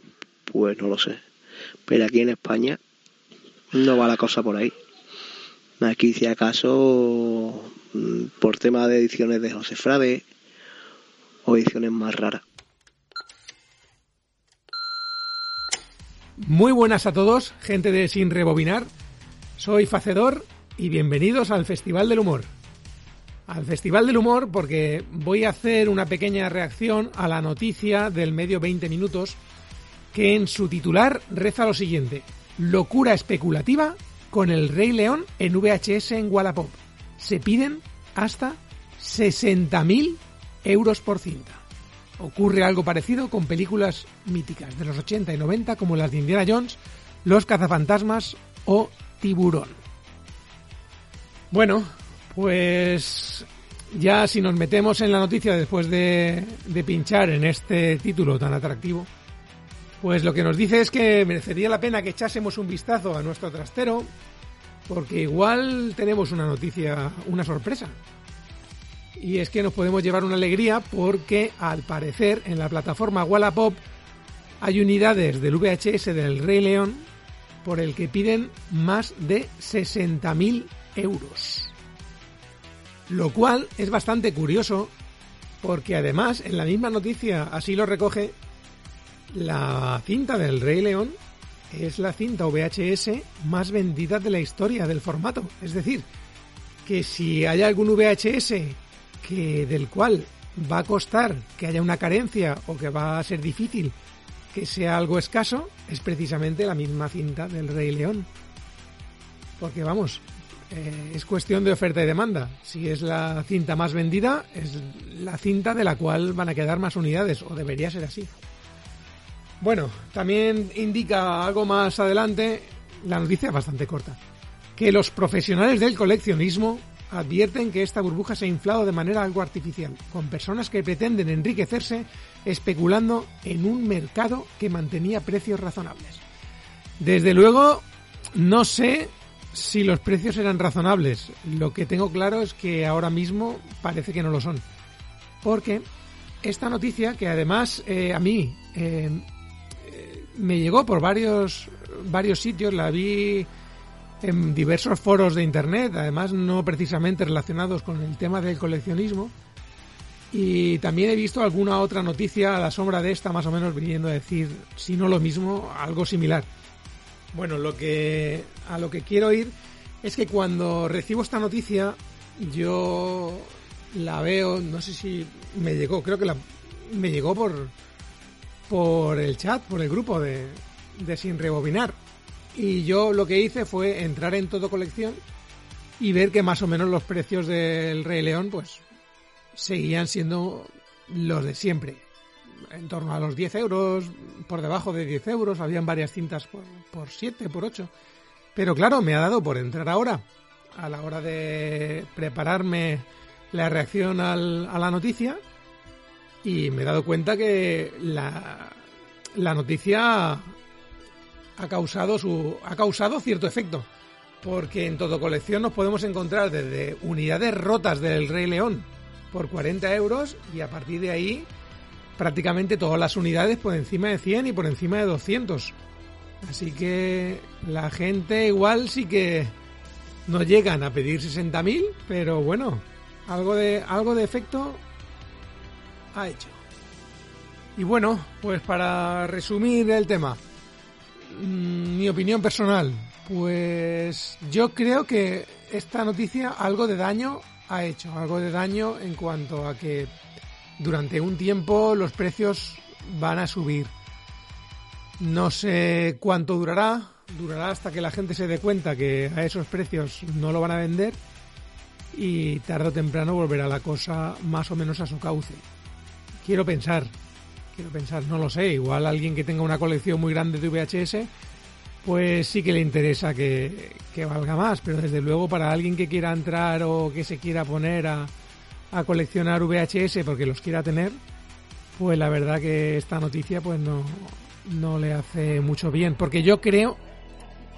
pues no lo sé. Pero aquí en España no va la cosa por ahí. Aquí, si acaso, mm, por tema de ediciones de José Frade más raras. Muy buenas a todos, gente de Sin Rebobinar. Soy Facedor y bienvenidos al Festival del Humor. Al Festival del Humor porque voy a hacer una pequeña reacción a la noticia del medio 20 minutos que en su titular reza lo siguiente. Locura especulativa con el Rey León en VHS en Wallapop. Se piden hasta 60.000 euros por cinta. Ocurre algo parecido con películas míticas de los 80 y 90 como las de Indiana Jones, Los cazafantasmas o Tiburón. Bueno, pues ya si nos metemos en la noticia después de, de pinchar en este título tan atractivo, pues lo que nos dice es que merecería la pena que echásemos un vistazo a nuestro trastero, porque igual tenemos una noticia, una sorpresa. Y es que nos podemos llevar una alegría porque al parecer en la plataforma Wallapop hay unidades del VHS del Rey León por el que piden más de 60.000 euros. Lo cual es bastante curioso porque además en la misma noticia así lo recoge la cinta del Rey León es la cinta VHS más vendida de la historia del formato. Es decir, que si hay algún VHS que del cual va a costar que haya una carencia o que va a ser difícil que sea algo escaso, es precisamente la misma cinta del Rey León. Porque vamos, eh, es cuestión de oferta y demanda. Si es la cinta más vendida, es la cinta de la cual van a quedar más unidades, o debería ser así. Bueno, también indica algo más adelante, la noticia es bastante corta, que los profesionales del coleccionismo advierten que esta burbuja se ha inflado de manera algo artificial, con personas que pretenden enriquecerse especulando en un mercado que mantenía precios razonables. Desde luego, no sé si los precios eran razonables. Lo que tengo claro es que ahora mismo parece que no lo son. Porque esta noticia, que además eh, a mí eh, eh, me llegó por varios, varios sitios, la vi en diversos foros de internet, además no precisamente relacionados con el tema del coleccionismo. Y también he visto alguna otra noticia a la sombra de esta, más o menos viniendo a decir, si no lo mismo, algo similar. Bueno, lo que a lo que quiero ir es que cuando recibo esta noticia, yo la veo, no sé si me llegó, creo que la, me llegó por por el chat, por el grupo de, de Sin Rebobinar. Y yo lo que hice fue entrar en todo colección y ver que más o menos los precios del Rey León pues seguían siendo los de siempre. En torno a los 10 euros, por debajo de 10 euros, habían varias cintas por, por 7, por 8. Pero claro, me ha dado por entrar ahora, a la hora de prepararme la reacción al- a la noticia, y me he dado cuenta que la, la noticia ha causado su ha causado cierto efecto porque en todo colección nos podemos encontrar desde unidades rotas del Rey León por 40 euros y a partir de ahí prácticamente todas las unidades por encima de 100 y por encima de 200 así que la gente igual sí que no llegan a pedir 60.000 pero bueno algo de algo de efecto ha hecho. Y bueno pues para resumir el tema mi opinión personal, pues yo creo que esta noticia algo de daño ha hecho, algo de daño en cuanto a que durante un tiempo los precios van a subir. No sé cuánto durará, durará hasta que la gente se dé cuenta que a esos precios no lo van a vender y tarde o temprano volverá la cosa más o menos a su cauce. Quiero pensar, quiero pensar, no lo sé, igual alguien que tenga una colección muy grande de VHS, pues sí que le interesa que, valga más, pero desde luego para alguien que quiera entrar o que se quiera poner a, a coleccionar VHS porque los quiera tener, pues la verdad que esta noticia pues no, no le hace mucho bien, porque yo creo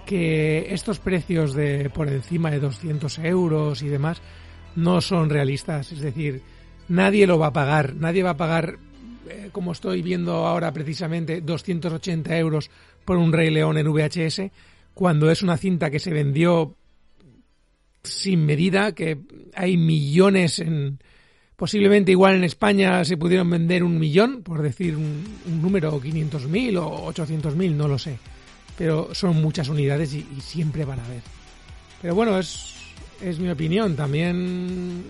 que estos precios de por encima de 200 euros y demás no son realistas, es decir, nadie lo va a pagar, nadie va a pagar eh, como estoy viendo ahora precisamente, 280 euros por un Rey León en VHS, cuando es una cinta que se vendió sin medida, que hay millones en... Posiblemente igual en España se pudieron vender un millón, por decir un, número, 500.000 o 800.000, no lo sé. Pero son muchas unidades y, y siempre van a haber. Pero bueno, es, es mi opinión. También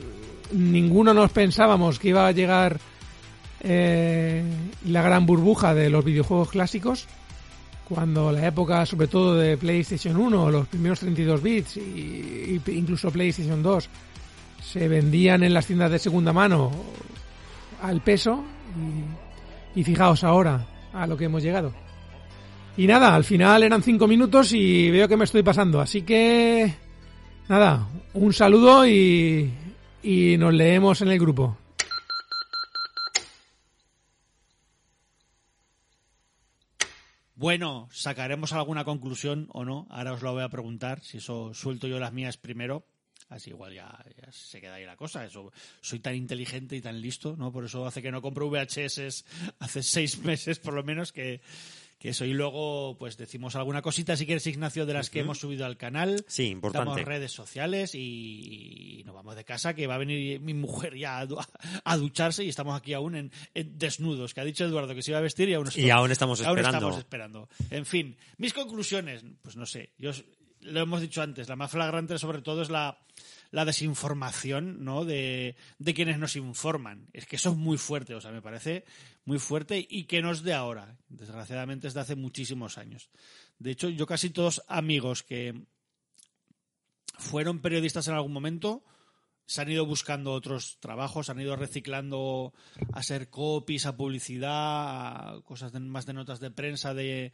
ninguno nos pensábamos que iba a llegar eh, la gran burbuja de los videojuegos clásicos cuando la época sobre todo de PlayStation 1 los primeros 32 bits y, incluso PlayStation 2 se vendían en las tiendas de segunda mano al peso y, y fijaos ahora a lo que hemos llegado y nada, al final eran 5 minutos y veo que me estoy pasando así que nada, un saludo y, y nos leemos en el grupo. Bueno, sacaremos alguna conclusión o no. Ahora os lo voy a preguntar. Si eso suelto yo las mías primero. Así igual ya, ya se queda ahí la cosa. Eso, soy tan inteligente y tan listo, ¿no? Por eso hace que no compro VHS hace seis meses, por lo menos, que, que eso. Y luego, pues decimos alguna cosita, si quieres, Ignacio, de las que hemos subido al canal. Sí, importante. Damos redes sociales y, y nos vamos de casa, que va a venir mi mujer ya a, du- a ducharse y estamos aquí aún en, en desnudos, que ha dicho Eduardo que se iba a vestir y aún, Y aún estamos aún esperando. estamos esperando. En fin, mis conclusiones, pues no sé, yo lo hemos dicho antes, la más flagrante sobre todo es la, la desinformación ¿no? de, de quienes nos informan. Es que eso es muy fuerte, o sea, me parece muy fuerte y que no es de ahora, desgraciadamente es de hace muchísimos años. De hecho, yo casi todos amigos que fueron periodistas en algún momento se han ido buscando otros trabajos, han ido reciclando a ser copies, a publicidad, a cosas más de notas de prensa, de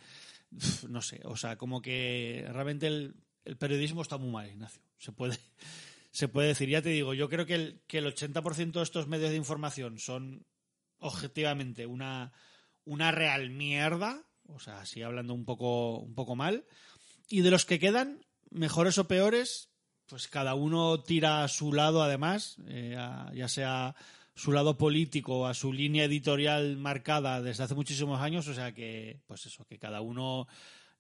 no sé, o sea, como que realmente el, el periodismo está muy mal, Ignacio. Se puede, se puede decir, ya te digo, yo creo que el, que el 80% de estos medios de información son objetivamente una, una real mierda, o sea, así hablando un poco, un poco mal, y de los que quedan, mejores o peores, pues cada uno tira a su lado, además, eh, ya sea su lado político, a su línea editorial marcada desde hace muchísimos años, o sea que, pues eso, que cada uno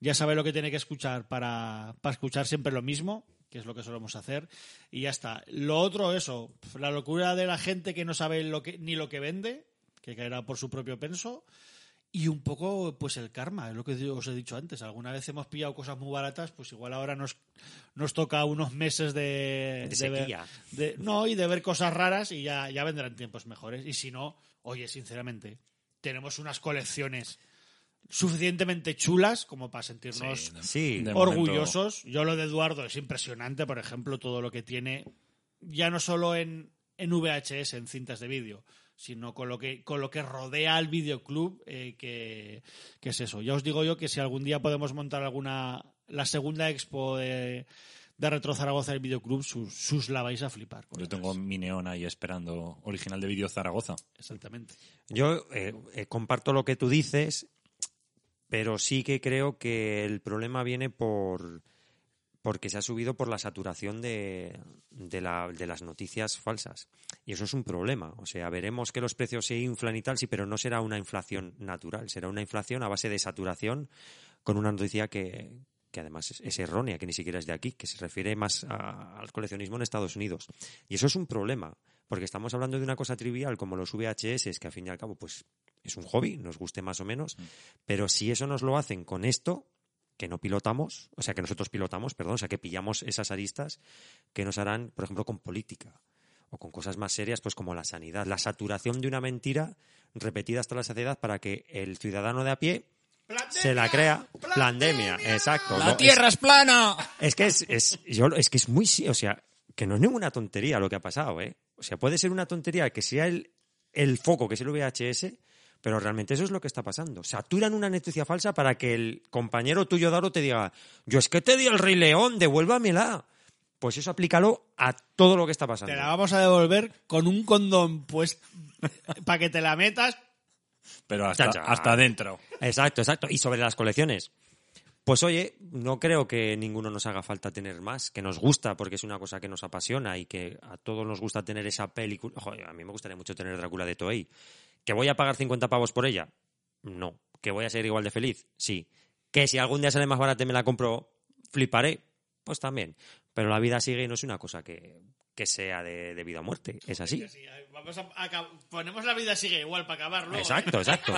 ya sabe lo que tiene que escuchar para, para escuchar siempre lo mismo, que es lo que solemos hacer, y ya está. Lo otro, eso, la locura de la gente que no sabe lo que, ni lo que vende, que caerá por su propio penso, y un poco, pues el karma, es lo que os he dicho antes. Alguna vez hemos pillado cosas muy baratas, pues igual ahora nos, nos toca unos meses de, De sequía. de- no, y de ver cosas raras y ya, ya vendrán tiempos mejores. Y si no, oye, sinceramente, tenemos unas colecciones suficientemente chulas como para sentirnos Sí, de orgullosos. Yo lo de Eduardo es impresionante, por ejemplo, todo lo que tiene, ya no solo en, en VHS, en cintas de vídeo, sino con lo que, con lo que rodea al videoclub, eh, que, que es eso. Ya os digo yo que si algún día podemos montar alguna, la segunda expo de, de Retro Zaragoza del videoclub, sus, sus la vais a flipar. Yo tengo mi neón ahí esperando original de vídeo Zaragoza. Exactamente. Yo eh, eh, comparto lo que tú dices, pero sí que creo que el problema viene por porque se ha subido por la saturación de, de, la- de las noticias falsas. Y eso es un problema. O sea, veremos que los precios se inflan y tal, sí, pero no será una inflación natural, será una inflación a base de saturación con una noticia que, que además es, es errónea, que ni siquiera es de aquí, que se refiere más a- al coleccionismo en Estados Unidos. Y eso es un problema, porque estamos hablando de una cosa trivial como los VHS, que al fin y al cabo pues es un hobby, nos guste más o menos, pero si eso nos lo hacen con esto, que no pilotamos, o sea, que nosotros pilotamos, perdón, o sea, que pillamos esas aristas que nos harán, por ejemplo, con política o con cosas más serias, pues como la sanidad, la saturación de una mentira repetida hasta la saciedad para que el ciudadano de a pie se la crea. Pandemia, exacto. ¡La ¿no? Tierra es plana! Es que es, es, yo, es que es muy, o sea, que no es ninguna tontería lo que ha pasado, ¿eh? O sea, puede ser una tontería que sea el, el foco, que es el VHS, pero realmente eso es lo que está pasando. Saturan una noticia falsa para que el compañero tuyo Daro te diga, yo es que te di el Rey León, devuélvamela. Pues eso aplícalo a todo lo que está pasando. Te la vamos a devolver con un condón pues para que te la metas. Pero hasta, Cha, cha. hasta adentro. Exacto, exacto. Y sobre las colecciones. Pues oye, no creo que ninguno nos haga falta tener más, que nos gusta porque es una cosa que nos apasiona y que a todos nos gusta tener esa película. Joder, a mí me gustaría mucho tener Drácula de Toei. ¿Que voy a pagar 50 pavos por ella? No. ¿Que voy a ser igual de feliz? Sí. ¿Que si algún día sale más barata y me la compro, fliparé? Pues también. Pero la vida sigue y no es una cosa que, que sea de, de vida o muerte. Es así. Vamos a, ponemos la vida sigue igual para acabar luego. Exacto, exacto.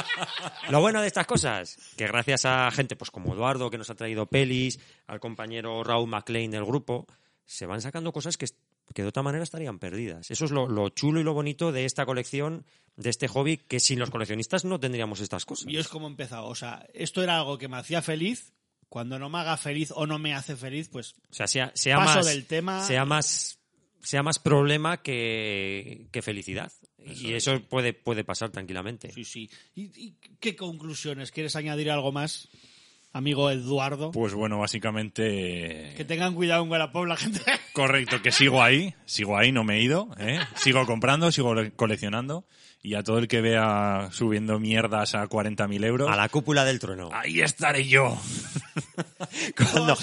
Lo bueno de estas cosas, que gracias a gente pues como Eduardo, que nos ha traído pelis, al compañero Raúl McLean del grupo, se van sacando cosas que, que de otra manera estarían perdidas. Eso es lo, lo chulo y lo bonito de esta colección, de este hobby, que sin los coleccionistas no tendríamos estas cosas. Y es como he empezado. O sea, esto era algo que me hacía feliz. Cuando no me haga feliz o no me hace feliz, pues O sea, sea, sea paso más, del tema. sea más sea más problema que, que felicidad. y es. eso puede, puede pasar tranquilamente. Sí, sí. ¿Y, y qué conclusiones? ¿Quieres añadir algo más? Amigo Eduardo. Pues bueno, básicamente... Que tengan cuidado en Wallapop la gente. Correcto, que sigo ahí, sigo ahí, no me he ido, ¿eh? sigo comprando, sigo le- coleccionando y a todo el que vea subiendo mierdas a 40.000 euros, A la cúpula del trueno. ahí estaré yo. Cuando.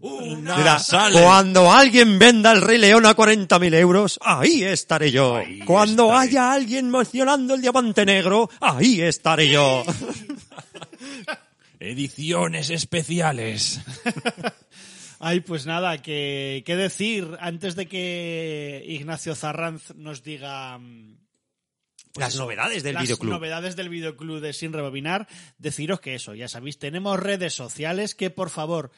Una Mira, sale. cuando alguien venda el Rey León a 40.000 euros, ahí estaré yo. Ahí cuando estaré. haya alguien mencionando el diamante negro, ahí estaré yo. Ediciones especiales. Ay, pues nada, que, qué decir antes de que Ignacio Zarranz nos diga mm, pues Las novedades del las videoclub. novedades del videoclub de Sin Rebobinar, deciros que eso, ya sabéis, tenemos redes sociales que por favor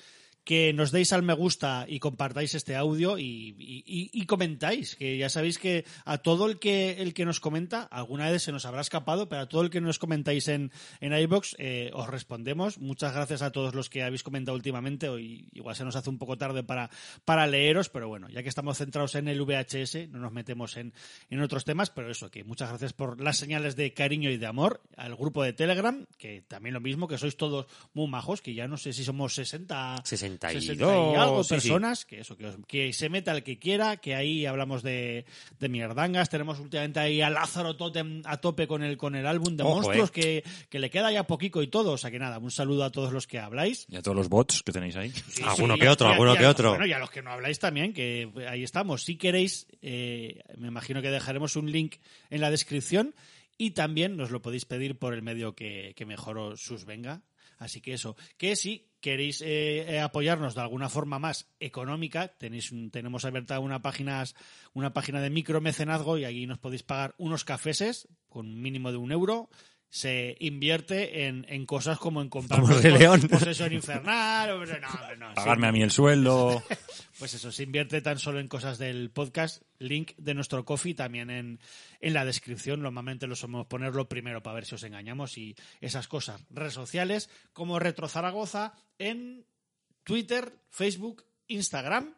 que nos deis al me gusta y compartáis este audio y, y- comentáis, que ya sabéis que a todo el que el que nos comenta, alguna vez se nos habrá escapado, pero a todo el que nos comentáis en, en iBox os respondemos. Muchas gracias a todos los que habéis comentado últimamente. Hoy igual se nos hace un poco tarde para, para leeros, pero bueno, ya que estamos centrados en el VHS, no nos metemos en, en otros temas, pero eso, que muchas gracias por las señales de cariño y de amor al grupo de Telegram, que también lo mismo, que sois todos muy majos, que ya no sé si somos 60, 62, 60 y algo sí, sí. personas, que eso, que, os- que se meta el que quiera, que ahí hablamos de, de mierdangas, tenemos últimamente ahí a Lázaro Totem a tope con el, con el álbum de Ojo, monstruos, eh. que, que le queda ya poquito y todo, o sea que nada, un saludo a todos los que habláis. Y a todos los bots que tenéis ahí. Sí, Alguno sí, que otro, y a- alguno y a que otro. Bueno, y a los que no habláis también, que ahí estamos. Si queréis, eh, me imagino que dejaremos un link en la descripción y también nos lo podéis pedir por el medio que, que mejor os venga. Así que eso, que si queréis eh, eh, apoyarnos de alguna forma más económica, tenéis tenemos abierta una página, una página de micromecenazgo y ahí nos podéis pagar unos cafeses con un mínimo de un euro. Se invierte en, en cosas como en comprar Como León. posesión infernal. no, no, Pagarme sí. a mí el sueldo. Pues eso, se invierte tan solo en cosas del podcast. Link de nuestro coffee también en, en la descripción. Normalmente lo somos ponerlo primero para ver si os engañamos y esas cosas. Redes sociales como Retro Zaragoza en Twitter, Facebook, Instagram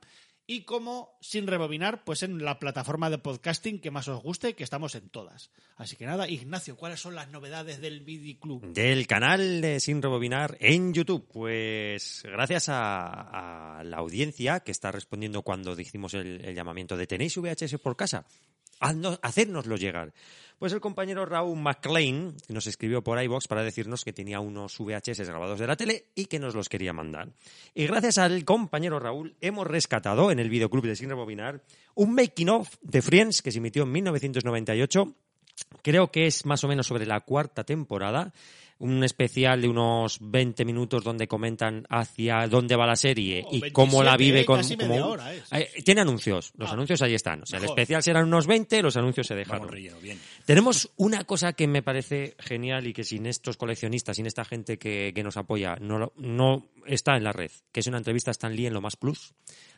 y como sin rebobinar, pues en la plataforma de podcasting que más os guste, que estamos en todas. Así que nada, Ignacio, ¿cuáles son las novedades del Vidiclub? Del canal de Sin Rebobinar en YouTube. Pues gracias a, a la audiencia que está respondiendo cuando dijimos el, el llamamiento de ¿tenéis VHS por casa? Haznos- hacérnoslo llegar. Pues el compañero Raúl McLean nos escribió por iBox para decirnos que tenía unos VHS grabados de la tele y que nos los quería mandar. Y gracias al compañero Raúl hemos rescatado en el videoclub de Sin Rebobinar un making of de Friends que se emitió en 1998 Creo que es más o menos sobre la cuarta temporada. Un especial de unos 20 minutos donde comentan hacia dónde va la serie Oh, y cómo la 27, vive con. como hora, eh. Tiene anuncios. Los Ah. anuncios ahí están. O sea, el especial serán unos 20, los anuncios se dejaron. Vamos relleno, bien. Tenemos una cosa que me parece genial y que sin estos coleccionistas, sin esta gente que, que nos apoya, no, no está en la red, que es una entrevista a Stan Lee en Lo Más Plus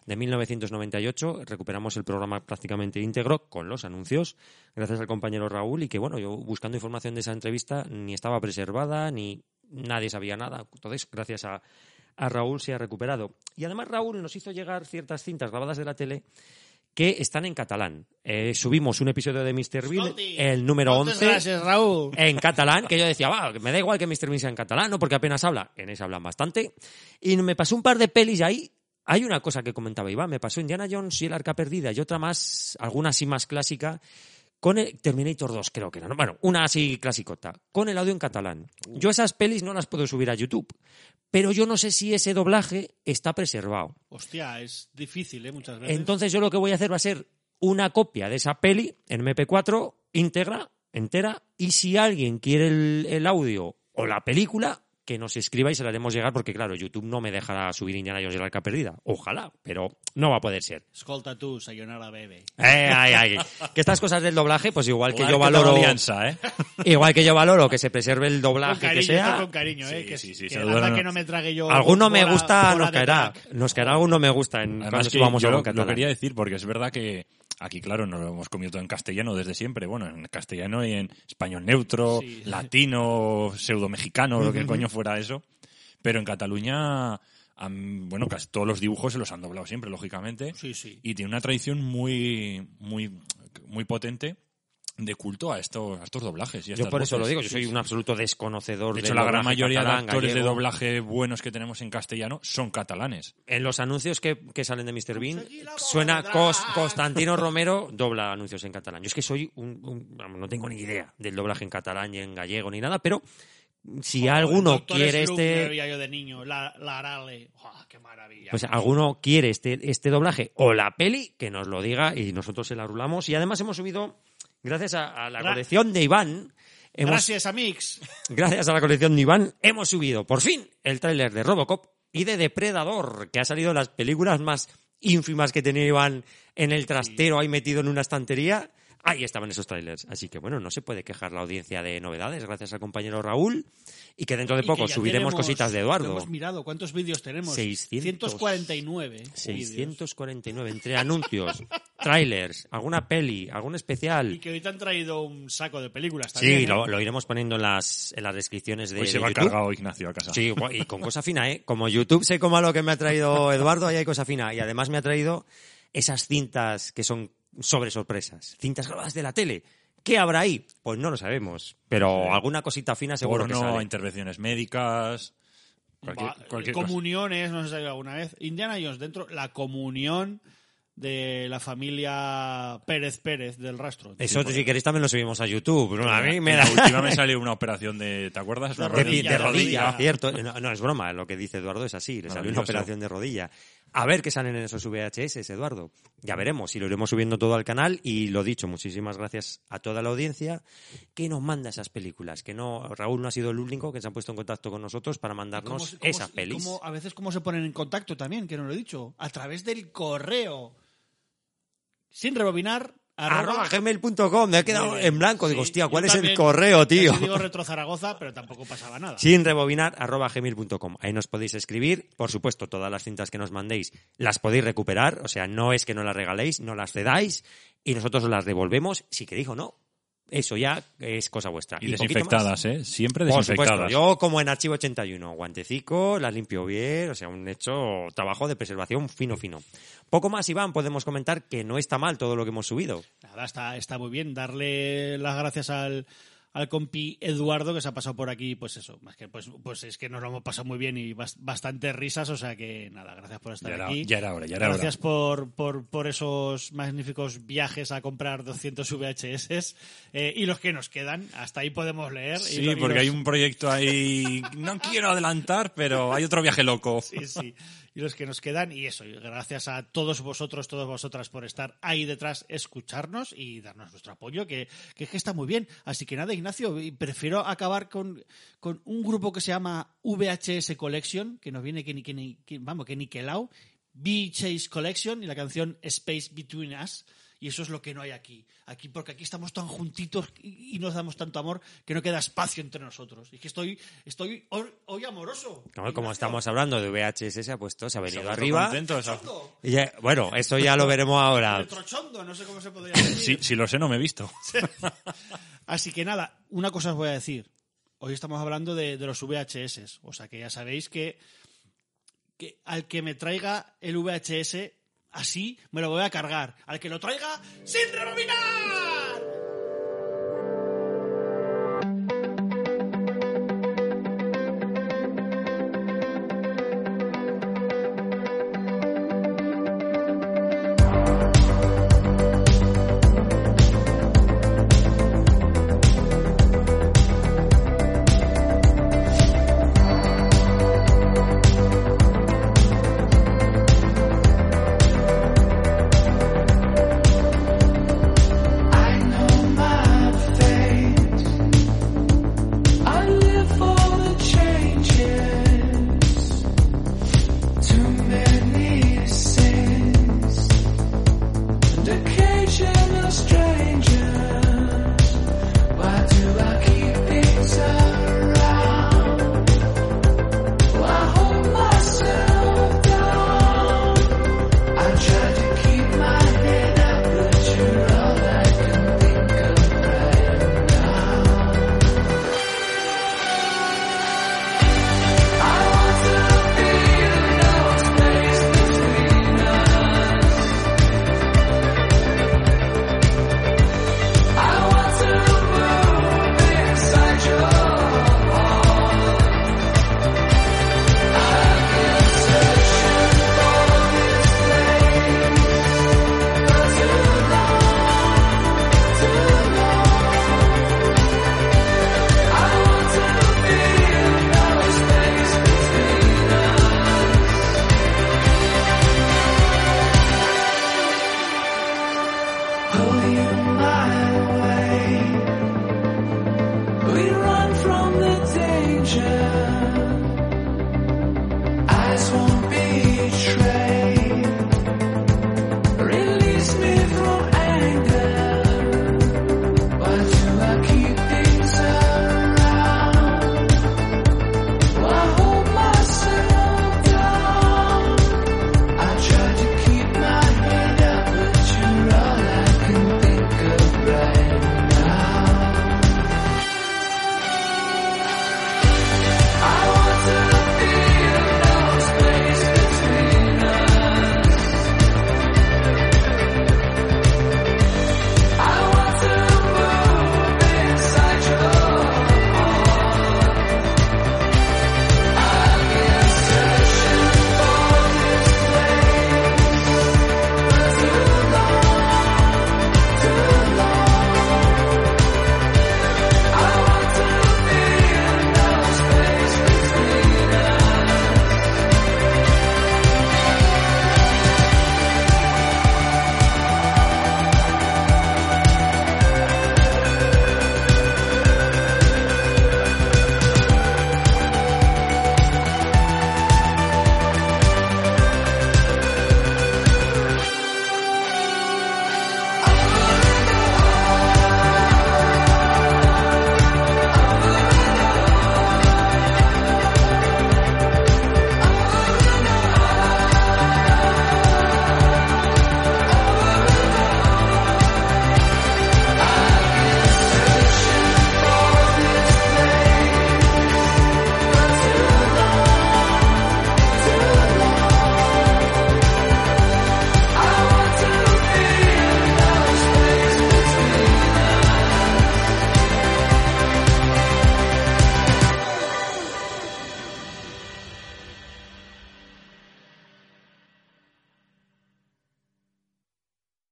de 1998. Recuperamos el programa prácticamente íntegro con los anuncios, gracias al compañero Raúl, y que bueno, yo buscando información de esa entrevista ni estaba preservada, ni nadie sabía nada. Entonces, gracias a, a Raúl se ha recuperado. Y además Raúl nos hizo llegar ciertas cintas grabadas de la tele que están en catalán. Eh, subimos un episodio de Mr. Bill, el número moltes 11, Gracias, Raúl. en catalán, que yo decía, va, me da igual que Mr. Bean sea en catalán, ¿no? Porque apenas habla. En ese hablan bastante. Y me pasó un par de pelis ahí. Hay una cosa que comentaba Iván, me pasó Indiana Jones y el Arca Perdida y otra más, alguna así más clásica, con el Terminator 2 creo que era, ¿no? Bueno, una así clasicota, con el audio en catalán. Yo esas pelis no las puedo subir a YouTube, pero yo no sé si ese doblaje está preservado. Hostia, es difícil, ¿eh? Muchas veces. Entonces yo lo que voy a hacer va a ser una copia de esa peli en MP4 íntegra, entera, y si alguien quiere el, el audio o la película, que nos escriba y se la haremos llegar, porque claro, YouTube no me dejará subir Indiana Jones y la arca perdida. Ojalá, pero no va a poder ser. Escolta tú, Sayonara Bebe. Eh, ay, ay. Que estas cosas del doblaje, pues igual que yo valoro... alianza, ¿eh? Igual que yo valoro que se preserve el Con doblaje cariño, que sea. con cariño, ¿eh? Sí, que sí, sí, que que no me trague yo. Alguno me gusta, nos caerá. Nos caerá alguno me gusta en Además cuando subamos yo algo lo, lo quería decir porque es verdad que aquí, claro, nos lo hemos comido todo en castellano desde siempre. Bueno, en castellano y en español neutro, Sí. latino, pseudo-mexicano, lo que coño fuera eso. Pero en Cataluña, bueno, casi todos los dibujos se los han doblado siempre, lógicamente. Sí, sí. Y tiene una tradición muy, muy, muy potente de culto a estos, a estos doblajes. y a Yo estas por eso voces. lo digo, yo soy un absoluto desconocedor De del hecho, la gran mayoría catalán, de actores de doblaje buenos que tenemos en castellano son catalanes. En los anuncios que, que salen de Mr. Bean suena Cos- Constantino Romero dobla anuncios en catalán. Yo es que soy un, no tengo ni idea del doblaje en catalán ni en gallego ni nada, pero si alguno quiere este veía yo de niño, la, la Arale. ¡Guau, qué maravilla! pues alguno quiere este, este doblaje o la peli, que nos lo diga y nosotros se la rulamos. Y además hemos subido, gracias a, a la colección de Iván, hemos, Gracias, Amix. gracias a la colección de Iván, hemos subido por fin el tráiler de Robocop y de Depredador, que ha salido de las películas más ínfimas que tenía Iván en el trastero ahí metido en una estantería. Ahí estaban esos trailers. Así que bueno, no se puede quejar la audiencia de novedades, gracias al compañero Raúl. Y que dentro de Y que poco subiremos tenemos- cositas de Eduardo. Hemos mirado cuántos vídeos tenemos. 600. 149. vídeos. 649 entre anuncios, trailers, alguna peli, algún Y especial. que hoy te han traído un saco de películas también. Sí, ¿eh? lo, lo iremos poniendo en las, en las descripciones de, Hoy se va YouTube. cargado Ignacio a casa. Sí, y con cosa fina, ¿eh? Como YouTube sé cómo lo que me ha traído Eduardo, ahí hay cosa fina. Y además me ha traído esas cintas que son sobre sorpresas, cintas grabadas de la tele. ¿Qué habrá ahí? Pues no lo sabemos, pero alguna cosita fina seguro que Porno, sale. intervenciones médicas. Cualquier, Va- cualquier cosa. comuniones, no sé si ha alguna vez. Indiana Jones dentro, la comunión de la familia Pérez Pérez del rastro. Eso, si queréis, también lo subimos a YouTube. ¿no? A mí me da... la última me salió una operación de. ¿Te acuerdas? Una De rodilla, de rodilla, rodilla. cierto. No, no, es broma, lo que dice Eduardo es así. Le salió una operación de rodilla. A ver qué salen en esos VHS, Eduardo. Ya veremos y lo iremos subiendo todo al canal. Y lo dicho, muchísimas gracias a toda la audiencia que nos manda esas películas. Que no, Raúl no ha sido el único que se ha puesto en contacto con nosotros para mandarnos ¿Cómo- cómo- esas pelis. cómo- a veces cómo se ponen en contacto también, que no lo he dicho. A través del correo. Sin rebobinar. Arroba gmail.com, me he quedado bien. en blanco. Digo, hostia, ¿cuál es el correo, tío? digo Retro Zaragoza, pero tampoco pasaba nada. sin rebobinar arroba gmail.com. Ahí nos podéis escribir. Por supuesto, todas las cintas que nos mandéis las podéis recuperar. O sea, no es que no las regaléis, no las cedáis y nosotros os las devolvemos si queréis o no. Eso ya es cosa vuestra. Y más. desinfectadas, ¿eh? Siempre Por supuesto, desinfectadas. yo como en Archivo 81, guantecico, las limpio bien, o sea, un hecho trabajo de preservación fino, fino. Poco más, Iván, podemos comentar que no está mal todo lo que hemos subido. Nada, está, está muy bien. Darle las gracias al, al compi Eduardo que se ha pasado por aquí, pues eso, más que pues, pues es que nos lo hemos pasado muy bien y bas- bastantes risas, o sea que nada, gracias por estar Ya era- aquí. ya era hora, ya era gracias por, por, por esos magníficos viajes a comprar 200 VHS eh, y los que nos quedan, hasta ahí podemos leer. y Sí, y porque los- hay un proyecto ahí. No quiero adelantar, pero hay otro viaje loco. Sí, sí. Y los que nos quedan, y eso, gracias a todos vosotros, todas vosotras por estar ahí detrás, escucharnos y darnos nuestro apoyo, que, que es que está muy bien. Así que nada, Ignacio, prefiero acabar con, con un grupo que se llama VHS Collection, que nos viene que ni que ni, que- vamos, que ni que lao, VHS Collection y la canción Space Between Us. Y eso es lo que no hay aquí. Aquí, porque aquí estamos tan juntitos y, y nos damos tanto amor que no queda espacio entre nosotros. Y que estoy, estoy hoy, hoy amoroso. No, como estamos hablando de VHS, se ha puesto, se ha venido arriba. contento, se ha- Chondo, Y ya- bueno, esto ya lo veremos ahora. retrochondo, no sé cómo se podría decir. Si, si lo sé, no me he visto. Así que nada, una cosa os voy a decir. Hoy estamos hablando de, de los VHS. O sea que ya sabéis que, que al que me traiga el VHS así, me lo voy a cargar. Al que lo traiga sin rebobinar.